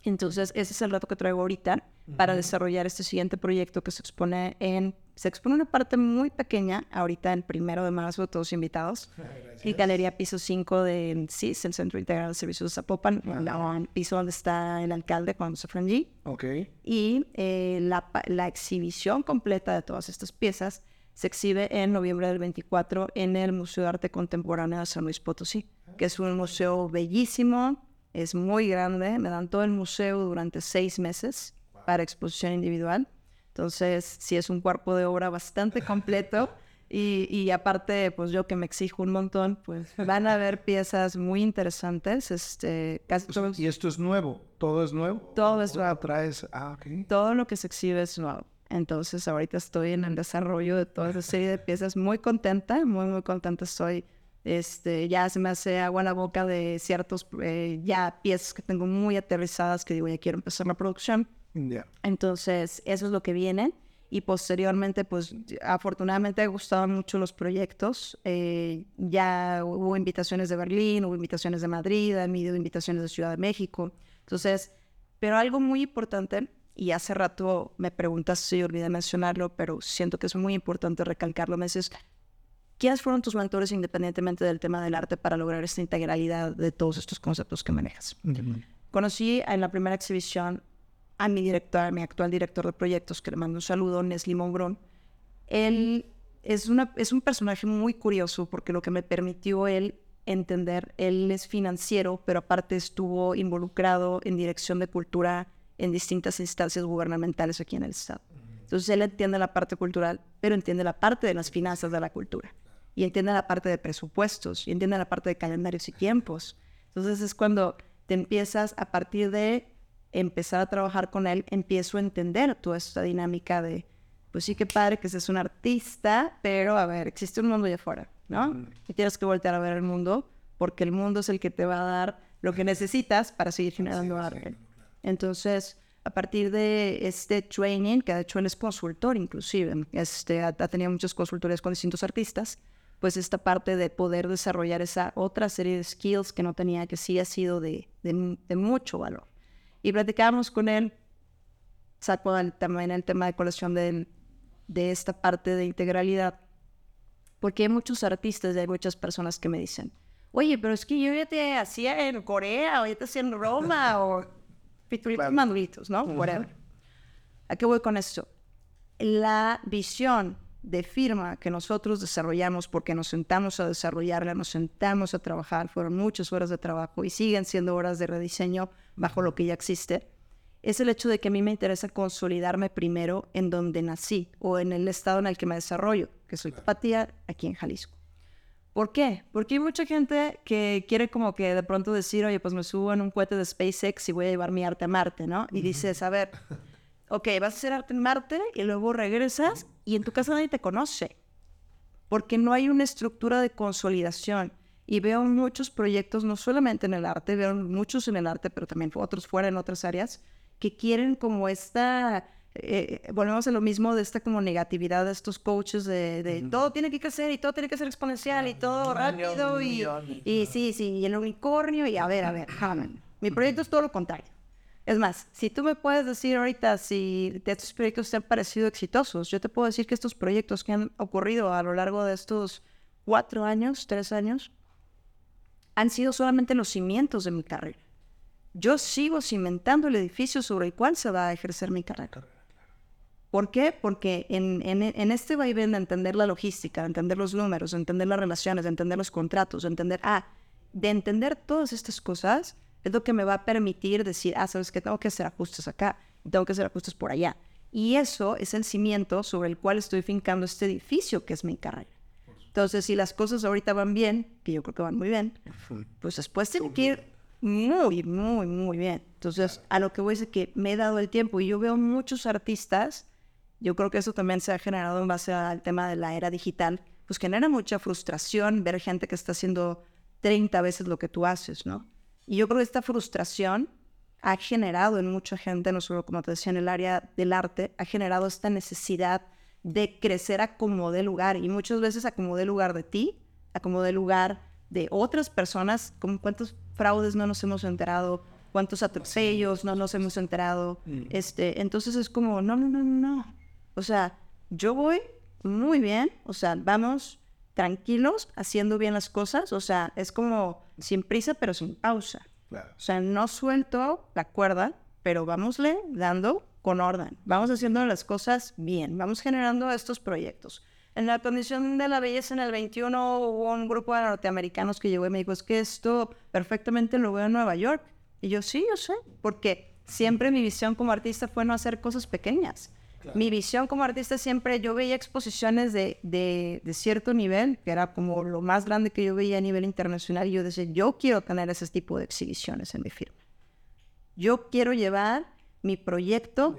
Entonces, ese es el reto que traigo ahorita para desarrollar este siguiente proyecto que se expone en se expone una parte muy pequeña, ahorita el primero de marzo, todos invitados. Y Galería Piso 5 de CIS, el Centro Integral de Servicios de Zapopan, el piso donde está el alcalde Juan José
Ok.
Y eh, la, la exhibición completa de todas estas piezas se exhibe en noviembre del 24 en el Museo de Arte Contemporáneo de San Luis Potosí, que es un museo bellísimo, es muy grande, me dan todo el museo durante seis meses para exposición individual. Entonces, sí es un cuerpo de obra bastante completo. Y, y, aparte, pues yo que me exijo un montón, pues van a haber piezas muy interesantes. Este, casi
pues, ¿Y esto es nuevo? ¿Todo es nuevo?
Todo es nuevo.
Traes? Ah, okay.
Todo lo que se exhibe es nuevo. Entonces, ahorita estoy en el desarrollo de toda esa serie de piezas. Muy contenta, muy, muy contenta estoy. Este, ya se me hace agua en la boca de ciertos eh, ya piezas que tengo muy aterrizadas que digo, ya quiero empezar la producción. Entonces, eso es lo que viene. Y posteriormente, pues afortunadamente ha gustado mucho los proyectos. Eh, ya hubo invitaciones de Berlín, hubo invitaciones de Madrid, ha habido invitaciones de Ciudad de México. Entonces, pero algo muy importante, y hace rato me preguntas si olvidé mencionarlo, pero siento que es muy importante recalcarlo, me dices, ¿quiénes fueron tus mentores independientemente del tema del arte para lograr esta integralidad de todos estos conceptos que manejas? Conocí en la primera exhibición a mi director, a mi actual director de proyectos, que le mando un saludo, Nesli Monbrón. Él es, una, es un personaje muy curioso porque lo que me permitió él entender, él es financiero, pero aparte estuvo involucrado en dirección de cultura en distintas instancias gubernamentales aquí en el Estado. Entonces él entiende la parte cultural, pero entiende la parte de las finanzas de la cultura. Y entiende la parte de presupuestos, y entiende la parte de calendarios y tiempos. Entonces es cuando te empiezas a partir de empezar a trabajar con él, empiezo a entender toda esta dinámica de, pues sí que padre que seas un artista, pero a ver, existe un mundo allá afuera, ¿no? Y tienes que voltear a ver el mundo, porque el mundo es el que te va a dar lo que necesitas para seguir generando arte. Entonces, a partir de este training, que de hecho él es consultor inclusive, este, ha, tenido muchas consultorías con distintos artistas, pues esta parte de poder desarrollar esa otra serie de skills que no tenía, que sí ha sido de, de mucho valor. Y platicábamos con él, sacó también el tema de colección de, de esta parte de integralidad, porque hay muchos artistas y hay muchas personas que me dicen, oye, pero es que yo ya te hacía en Corea, o ya te hacía en Roma, o manualitos, ¿no? Whatever. ¿A qué voy con esto? La visión de firma que nosotros desarrollamos porque nos sentamos a desarrollarla, nos sentamos a trabajar, fueron muchas horas de trabajo y siguen siendo horas de rediseño bajo lo que ya existe, es el hecho de que a mí me interesa consolidarme primero en donde nací o en el estado en el que me desarrollo, que soy Tapatía, aquí en Jalisco. ¿Por qué? Porque hay mucha gente que quiere como que de pronto decir, oye, pues me subo en un cohete de SpaceX y voy a llevar mi arte a Marte, ¿no? Y dices, a ver, ok, vas a hacer arte en Marte y luego regresas y en tu casa nadie te conoce, porque no hay una estructura de consolidación. Y veo muchos proyectos, no solamente en el arte, veo muchos en el arte, pero también otros fuera en otras áreas, que quieren como esta, eh, volvemos a lo mismo de esta como negatividad de estos coaches de, todo tiene que crecer y todo tiene que ser exponencial y todo rápido y, y sí, sí, y el unicornio y a ver, a ver, Mi proyecto es todo lo contrario. Es más, si tú me puedes decir ahorita si estos proyectos te han parecido exitosos, yo te puedo decir que estos proyectos que han ocurrido a lo largo de estos cuatro años, tres años, han sido solamente los cimientos de mi carrera. Yo sigo cimentando el edificio sobre el cual se va a ejercer mi carrera. ¿Por qué? Porque en, en, este vaivén de entender la logística, de entender los números, de entender las relaciones, de entender los contratos, de entender, ah, de entender todas estas cosas, es lo que me va a permitir decir, ah, sabes que tengo que hacer ajustes acá, tengo que hacer ajustes por allá. Y eso es el cimiento sobre el cual estoy fincando este edificio que es mi carrera. Entonces, si las cosas ahorita van bien, que yo creo que van muy bien, pues después tiene que ir muy, muy, muy bien. Entonces, a lo que voy es que me he dado el tiempo y yo veo muchos artistas, yo creo que eso también se ha generado en base al tema de la era digital, pues genera mucha frustración ver gente que está haciendo 30 veces lo que tú haces, ¿no? Y yo creo que esta frustración ha generado en mucha gente, no solo como te decía en el área del arte, ha generado esta necesidad de crecer a como de lugar y muchas veces a como de lugar de ti, a como de lugar de otras personas, como cuántos fraudes no nos hemos enterado, cuántos atropellos no nos hemos enterado. Mm. Este, entonces es como, no, no, no, no. O sea, yo voy muy bien, o sea, vamos tranquilos, haciendo bien las cosas, o sea, es como sin prisa pero sin pausa. O sea, no suelto la cuerda, pero vámosle dando con orden. Vamos haciendo las cosas bien, vamos generando estos proyectos. En la condición de la belleza en el 21 hubo un grupo de norteamericanos que llegó y me dijo, es que esto perfectamente lo veo en Nueva York. Y yo, sí, yo sé, porque siempre mi visión como artista fue no hacer cosas pequeñas. Mi visión como artista siempre, yo veía exposiciones de, de, de, cierto nivel, que era como lo más grande que yo veía a nivel internacional, y yo decía, yo quiero tener ese tipo de exhibiciones en mi firma. Yo quiero llevar mi proyecto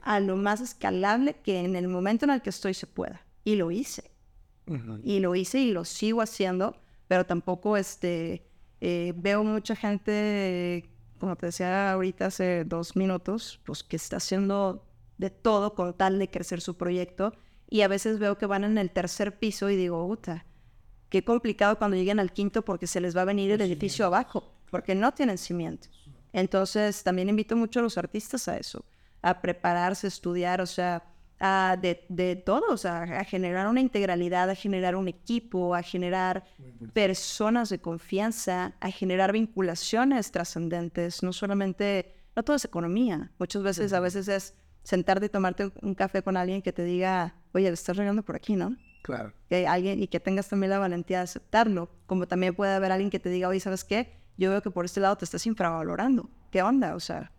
a lo más escalable que en el momento en el que estoy se pueda. Y lo hice. Y lo hice y lo sigo haciendo, pero tampoco este, eh, veo mucha gente, como te decía ahorita hace dos minutos, pues que está haciendo de todo con tal de crecer su proyecto. Y a veces veo que van en el tercer piso y digo, puta, qué complicado cuando lleguen al quinto porque se les va a venir el edificio abajo, porque no tienen cimientos. Entonces, también invito mucho a los artistas a eso, a prepararse, a estudiar, o sea, a de, de todo, o sea, a generar una integralidad, a generar un equipo, a generar personas de confianza, a generar vinculaciones trascendentes, no solamente, no todo es economía, muchas veces, a veces es sentarte y tomarte un café con alguien que te diga, oye, le estás regando por aquí, ¿no?
Claro.
Que alguien y que tengas también la valentía de aceptarlo, como también puede haber alguien que te diga, oye, ¿sabes qué? Yo veo que por este lado te estás infravalorando. ¿Qué onda? O sea,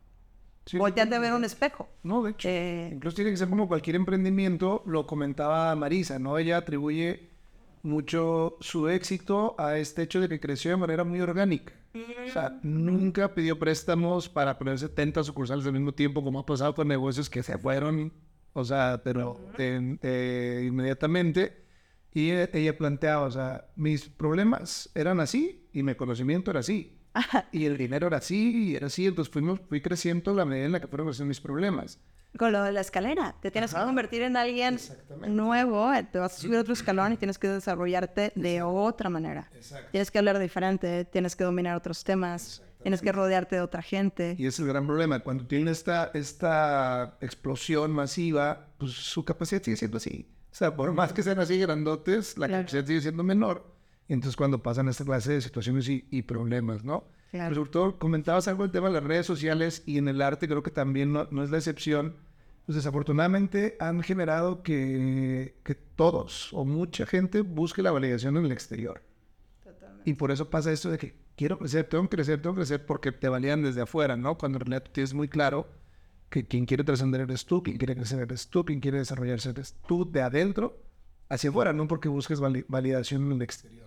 sí, volteate a ver un espejo.
No, de hecho. Eh, incluso tiene que ser como cualquier emprendimiento, lo comentaba Marisa, ¿no? Ella atribuye mucho su éxito a este hecho de que creció de manera muy orgánica. O sea, nunca pidió préstamos para poner 70 sucursales al mismo tiempo, como ha pasado con negocios que se fueron, o sea, pero inmediatamente. Y ella planteaba, o sea, mis problemas eran así y mi conocimiento era así. Y el dinero era así y era así. Entonces fuimos, fui creciendo a la medida en la que fueron creciendo mis problemas
con lo de la escalera. Te tienes que convertir en alguien nuevo, eh, te vas a subir otro escalón y tienes que desarrollarte de otra manera. Tienes que hablar diferente, tienes que dominar otros temas, tienes que rodearte de otra gente.
Y ese es el gran problema. Cuando tiene esta, esta explosión masiva, pues su capacidad sigue siendo así. O sea, por más que sean así grandotes, la capacidad sigue siendo menor. Y entonces cuando pasan esta clase de situaciones y, y problemas, ¿no? Claro. sobre todo comentabas algo del tema de las redes sociales y en el arte creo que también no, no es la excepción. Pues desafortunadamente han generado que, que, todos o mucha gente busque la validación en el exterior. Totalmente. Y por eso pasa esto de que quiero crecer, tengo que crecer, tengo que crecer porque te validan desde afuera, ¿no? Cuando en realidad tú tienes muy claro que quien quiere trascender eres tú, quien quiere crecer eres tú, quien quiere desarrollarse eres tú de adentro hacia afuera, no porque busques validación en el exterior.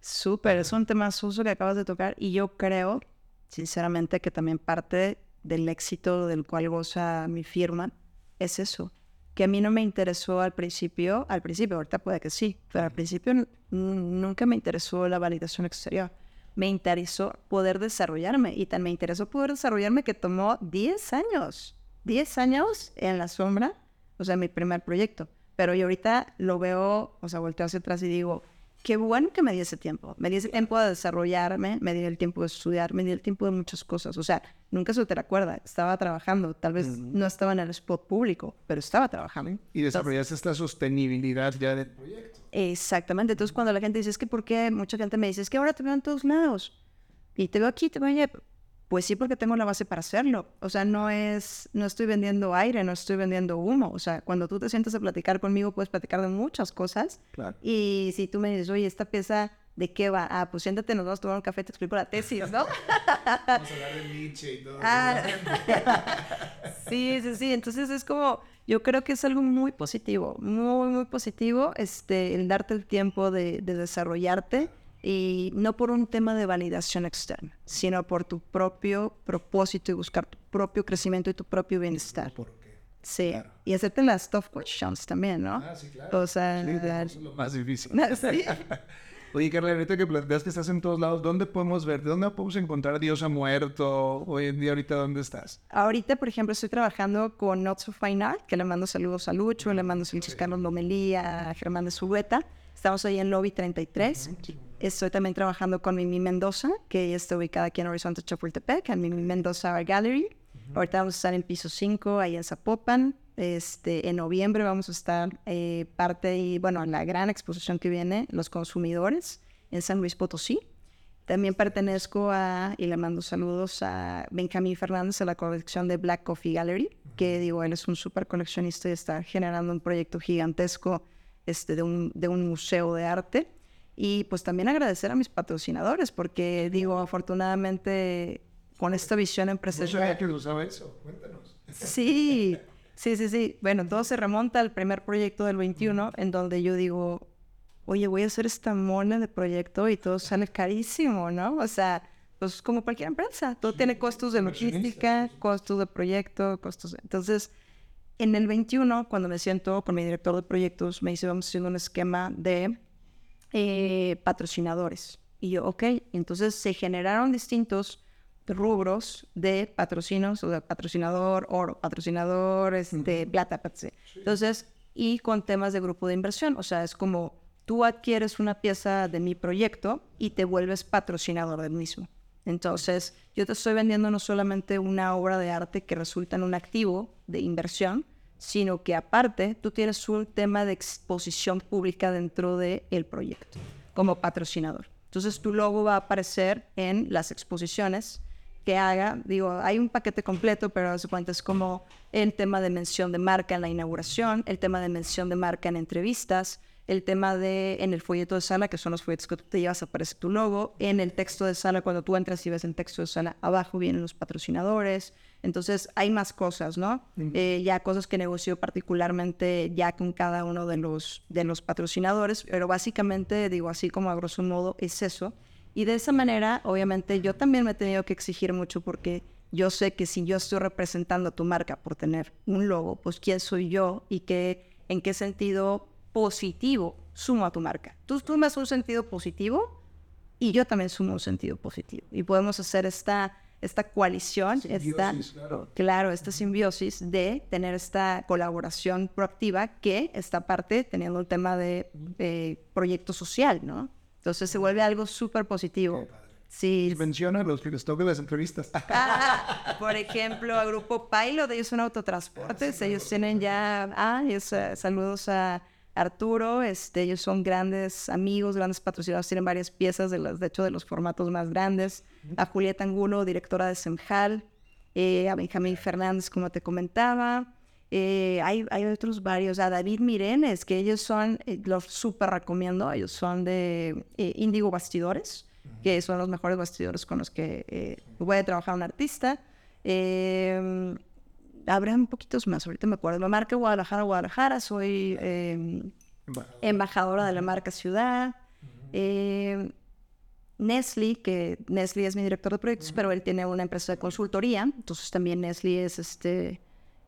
Súper, es un tema sucio que acabas de tocar y yo creo, sinceramente, que también parte del éxito del cual goza mi firma es eso, que a mí no me interesó al principio, al principio, ahorita puede que sí, pero al principio nunca me interesó la validación exterior. Me interesó poder desarrollarme y tan me interesó poder desarrollarme que tomó 10 años, 10 años en la sombra, o sea, mi primer proyecto. Pero yo ahorita lo veo, o sea, volteo hacia atrás y digo, qué bueno que me di ese tiempo. Me di ese tiempo de desarrollarme, me di el tiempo de estudiar, me di el tiempo de muchas cosas. O sea, nunca se te recuerda. Estaba trabajando. Tal vez no estaba en el spot público, pero estaba trabajando.
Y desarrollaste esta sostenibilidad ya del proyecto.
Exactamente. Entonces, cuando la gente dice, es que, ¿por qué? Mucha gente me dice, es que ahora te veo en todos lados. Y te veo aquí, te veo allá. Pues sí, porque tengo la base para hacerlo. O sea, no es, no estoy vendiendo aire, no estoy vendiendo humo. O sea, cuando tú te sientas a platicar conmigo, puedes platicar de muchas cosas.
Claro.
Y si tú me dices, oye, esta pieza, ¿de qué va? Ah, pues siéntate, nos vamos a tomar un café, te explico la tesis, ¿no?
vamos a hablar de Nietzsche y todo. Ah,
sí, sí, sí. Entonces es como, yo creo que es algo muy positivo, muy, muy positivo, este, el darte el tiempo de, de desarrollarte y no por un tema de validación externa, sino por tu propio propósito y buscar tu propio crecimiento y tu propio bienestar.
¿Por qué?
Sí, y hacerte las tough questions también, ¿no?
Ah, sí, claro.
O sea,
sí, es lo más difícil.
sí.
Oye, Carla, ahorita que planteas que estás en todos lados, ¿dónde podemos ver? ¿Dónde podemos encontrar a Dios ha muerto? Hoy en día, ahorita, ¿dónde estás?
Ahorita, por ejemplo, estoy trabajando con Not So Fine Art, que le mando saludos a Lucho, le mando saludos a Carlos Lomelía, a Germán de Subueta. Estamos ahí en Lobby 33. Estoy también trabajando con Mimi Mendoza, que está ubicada aquí en Horizonte Chapultepec, en Mimi Mendoza Art Gallery. Ahorita vamos a estar en piso 5, ahí en Zapopan. Este, en noviembre vamos a estar eh, parte y, bueno, la gran exposición que viene, los consumidores, en San Luis Potosí. También pertenezco a, y le mando saludos a Benjamín Fernández, a la colección de Black Coffee Gallery, que digo, él es un súper coleccionista y está generando un proyecto gigantesco este, de, un, de un museo de arte. Y pues también agradecer a mis patrocinadores, porque digo, afortunadamente con esta visión empresarial.
que usaba eso, cuéntanos.
Sí, sí, sí, sí. Bueno, todo se remonta al primer proyecto del 21, en donde yo digo, oye, voy a hacer esta mona de proyecto y todo sale carísimo, ¿no? O sea, pues como cualquier empresa, todo tiene costos de logística, costos de proyecto, costos. Entonces, en el 21, cuando me siento con mi director de proyectos, me dice, vamos haciendo un esquema de eh, patrocinadores. Y yo, ok, entonces se generaron distintos rubros de patrocinos, o de patrocinador oro, patrocinador este, plata, Entonces, y con temas de grupo de inversión, o sea, es como tú adquieres una pieza de mi proyecto y te vuelves patrocinador del mismo. Entonces, yo te estoy vendiendo no solamente una obra de arte que resulta en un activo de inversión, sino que aparte tú tienes un tema de exposición pública dentro del el proyecto como patrocinador. Entonces, tu logo va a aparecer en las exposiciones que haga. Digo, hay un paquete completo, pero se cuenta es como el tema de mención de marca en la inauguración, el tema de mención de marca en entrevistas, el tema de en el folleto de sala, que son los folletos que te llevas, aparece tu logo, en el texto de sala, cuando tú entras y ves el texto de sala, abajo vienen los patrocinadores, entonces hay más cosas, ¿no? Eh, ya cosas que negocio particularmente ya con cada uno de los, de los patrocinadores, pero básicamente digo así como a grosso modo es eso. Y de esa manera, obviamente, yo también me he tenido que exigir mucho porque yo sé que si yo estoy representando a tu marca por tener un logo, pues quién soy yo y qué, en qué sentido positivo sumo a tu marca. Tú sumas un sentido positivo y yo también sumo un sentido positivo. Y podemos hacer esta, esta coalición, esta, claro. esta simbiosis de tener esta colaboración proactiva que esta parte teniendo el tema de proyecto social, ¿no? Entonces se vuelve algo súper positivo. Sí.
menciona los que les tocan las entrevistas.
Ah, por ejemplo, a Grupo Pilot, ellos son autotransportes, ellos tienen ya, ah, ellos, eh, saludos a Arturo, este, ellos son grandes amigos, grandes patrocinadores, tienen varias piezas, de, las, de hecho, de los formatos más grandes. A Julieta Angulo, directora de Semjal. Eh, a Benjamín Fernández, como te comentaba. Eh, hay, hay, otros varios, a David Mirenes, que ellos son, eh, los súper recomiendo, ellos son de Índigo Bastidores, que son los mejores bastidores con los que voy a trabajar un artista. Eh, un poquitos más, ahorita me acuerdo. La marca Guadalajara, Guadalajara, soy em, embajadora de la marca Ciudad. Eh, Nestle, que Nestle es mi director de proyectos, pero él tiene una empresa de consultoría, entonces también Nestle es este,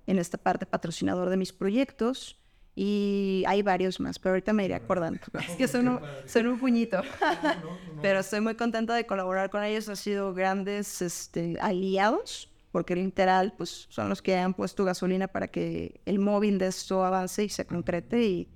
en esta parte patrocinador de mis proyectos. Y hay varios más, pero ahorita me iré acordando. es que son un, son un puñito. pero estoy muy contenta de colaborar con ellos. Han sido grandes este, aliados porque literal pues son los que han puesto gasolina para que el móvil de esto avance y se concrete y,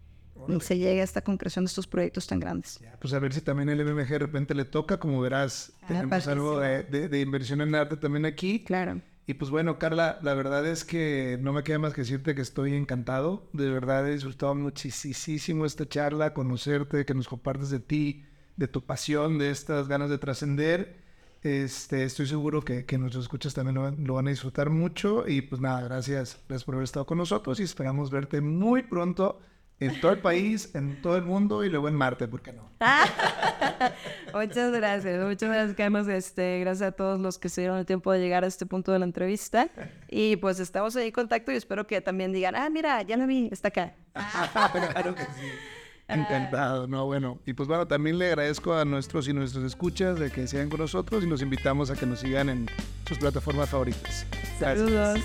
se llegue a esta concreción de estos proyectos tan grandes.
pues a ver si también el MMG de repente le toca, como verás, ah, tenemos algo de, de, inversión en arte también aquí.
Claro.
Y pues bueno, Carla, la verdad es que no me queda más que decirte que estoy encantado. De verdad he disfrutado muchísimo esta charla, conocerte, que nos compartes de ti, de tu pasión, de estas ganas de trascender. Este, estoy seguro que, que nuestros escuchas también lo, van a disfrutar mucho. Y pues nada, gracias, gracias por haber estado con nosotros y esperamos verte muy pronto en todo el país, en todo el mundo y luego en Marte, ¿por qué no?
muchas gracias, muchas gracias, Carlos. Este, gracias a todos los que se dieron el tiempo de llegar a este punto de la entrevista. Y pues estamos ahí en contacto y espero que también digan, ah, mira, ya la vi, está acá.
claro que sí. Encantado, no, bueno. Y pues bueno, también le agradezco a nuestros y nuestras escuchas de que sean con nosotros y nos invitamos a que nos sigan en sus plataformas favoritas.
Saludos.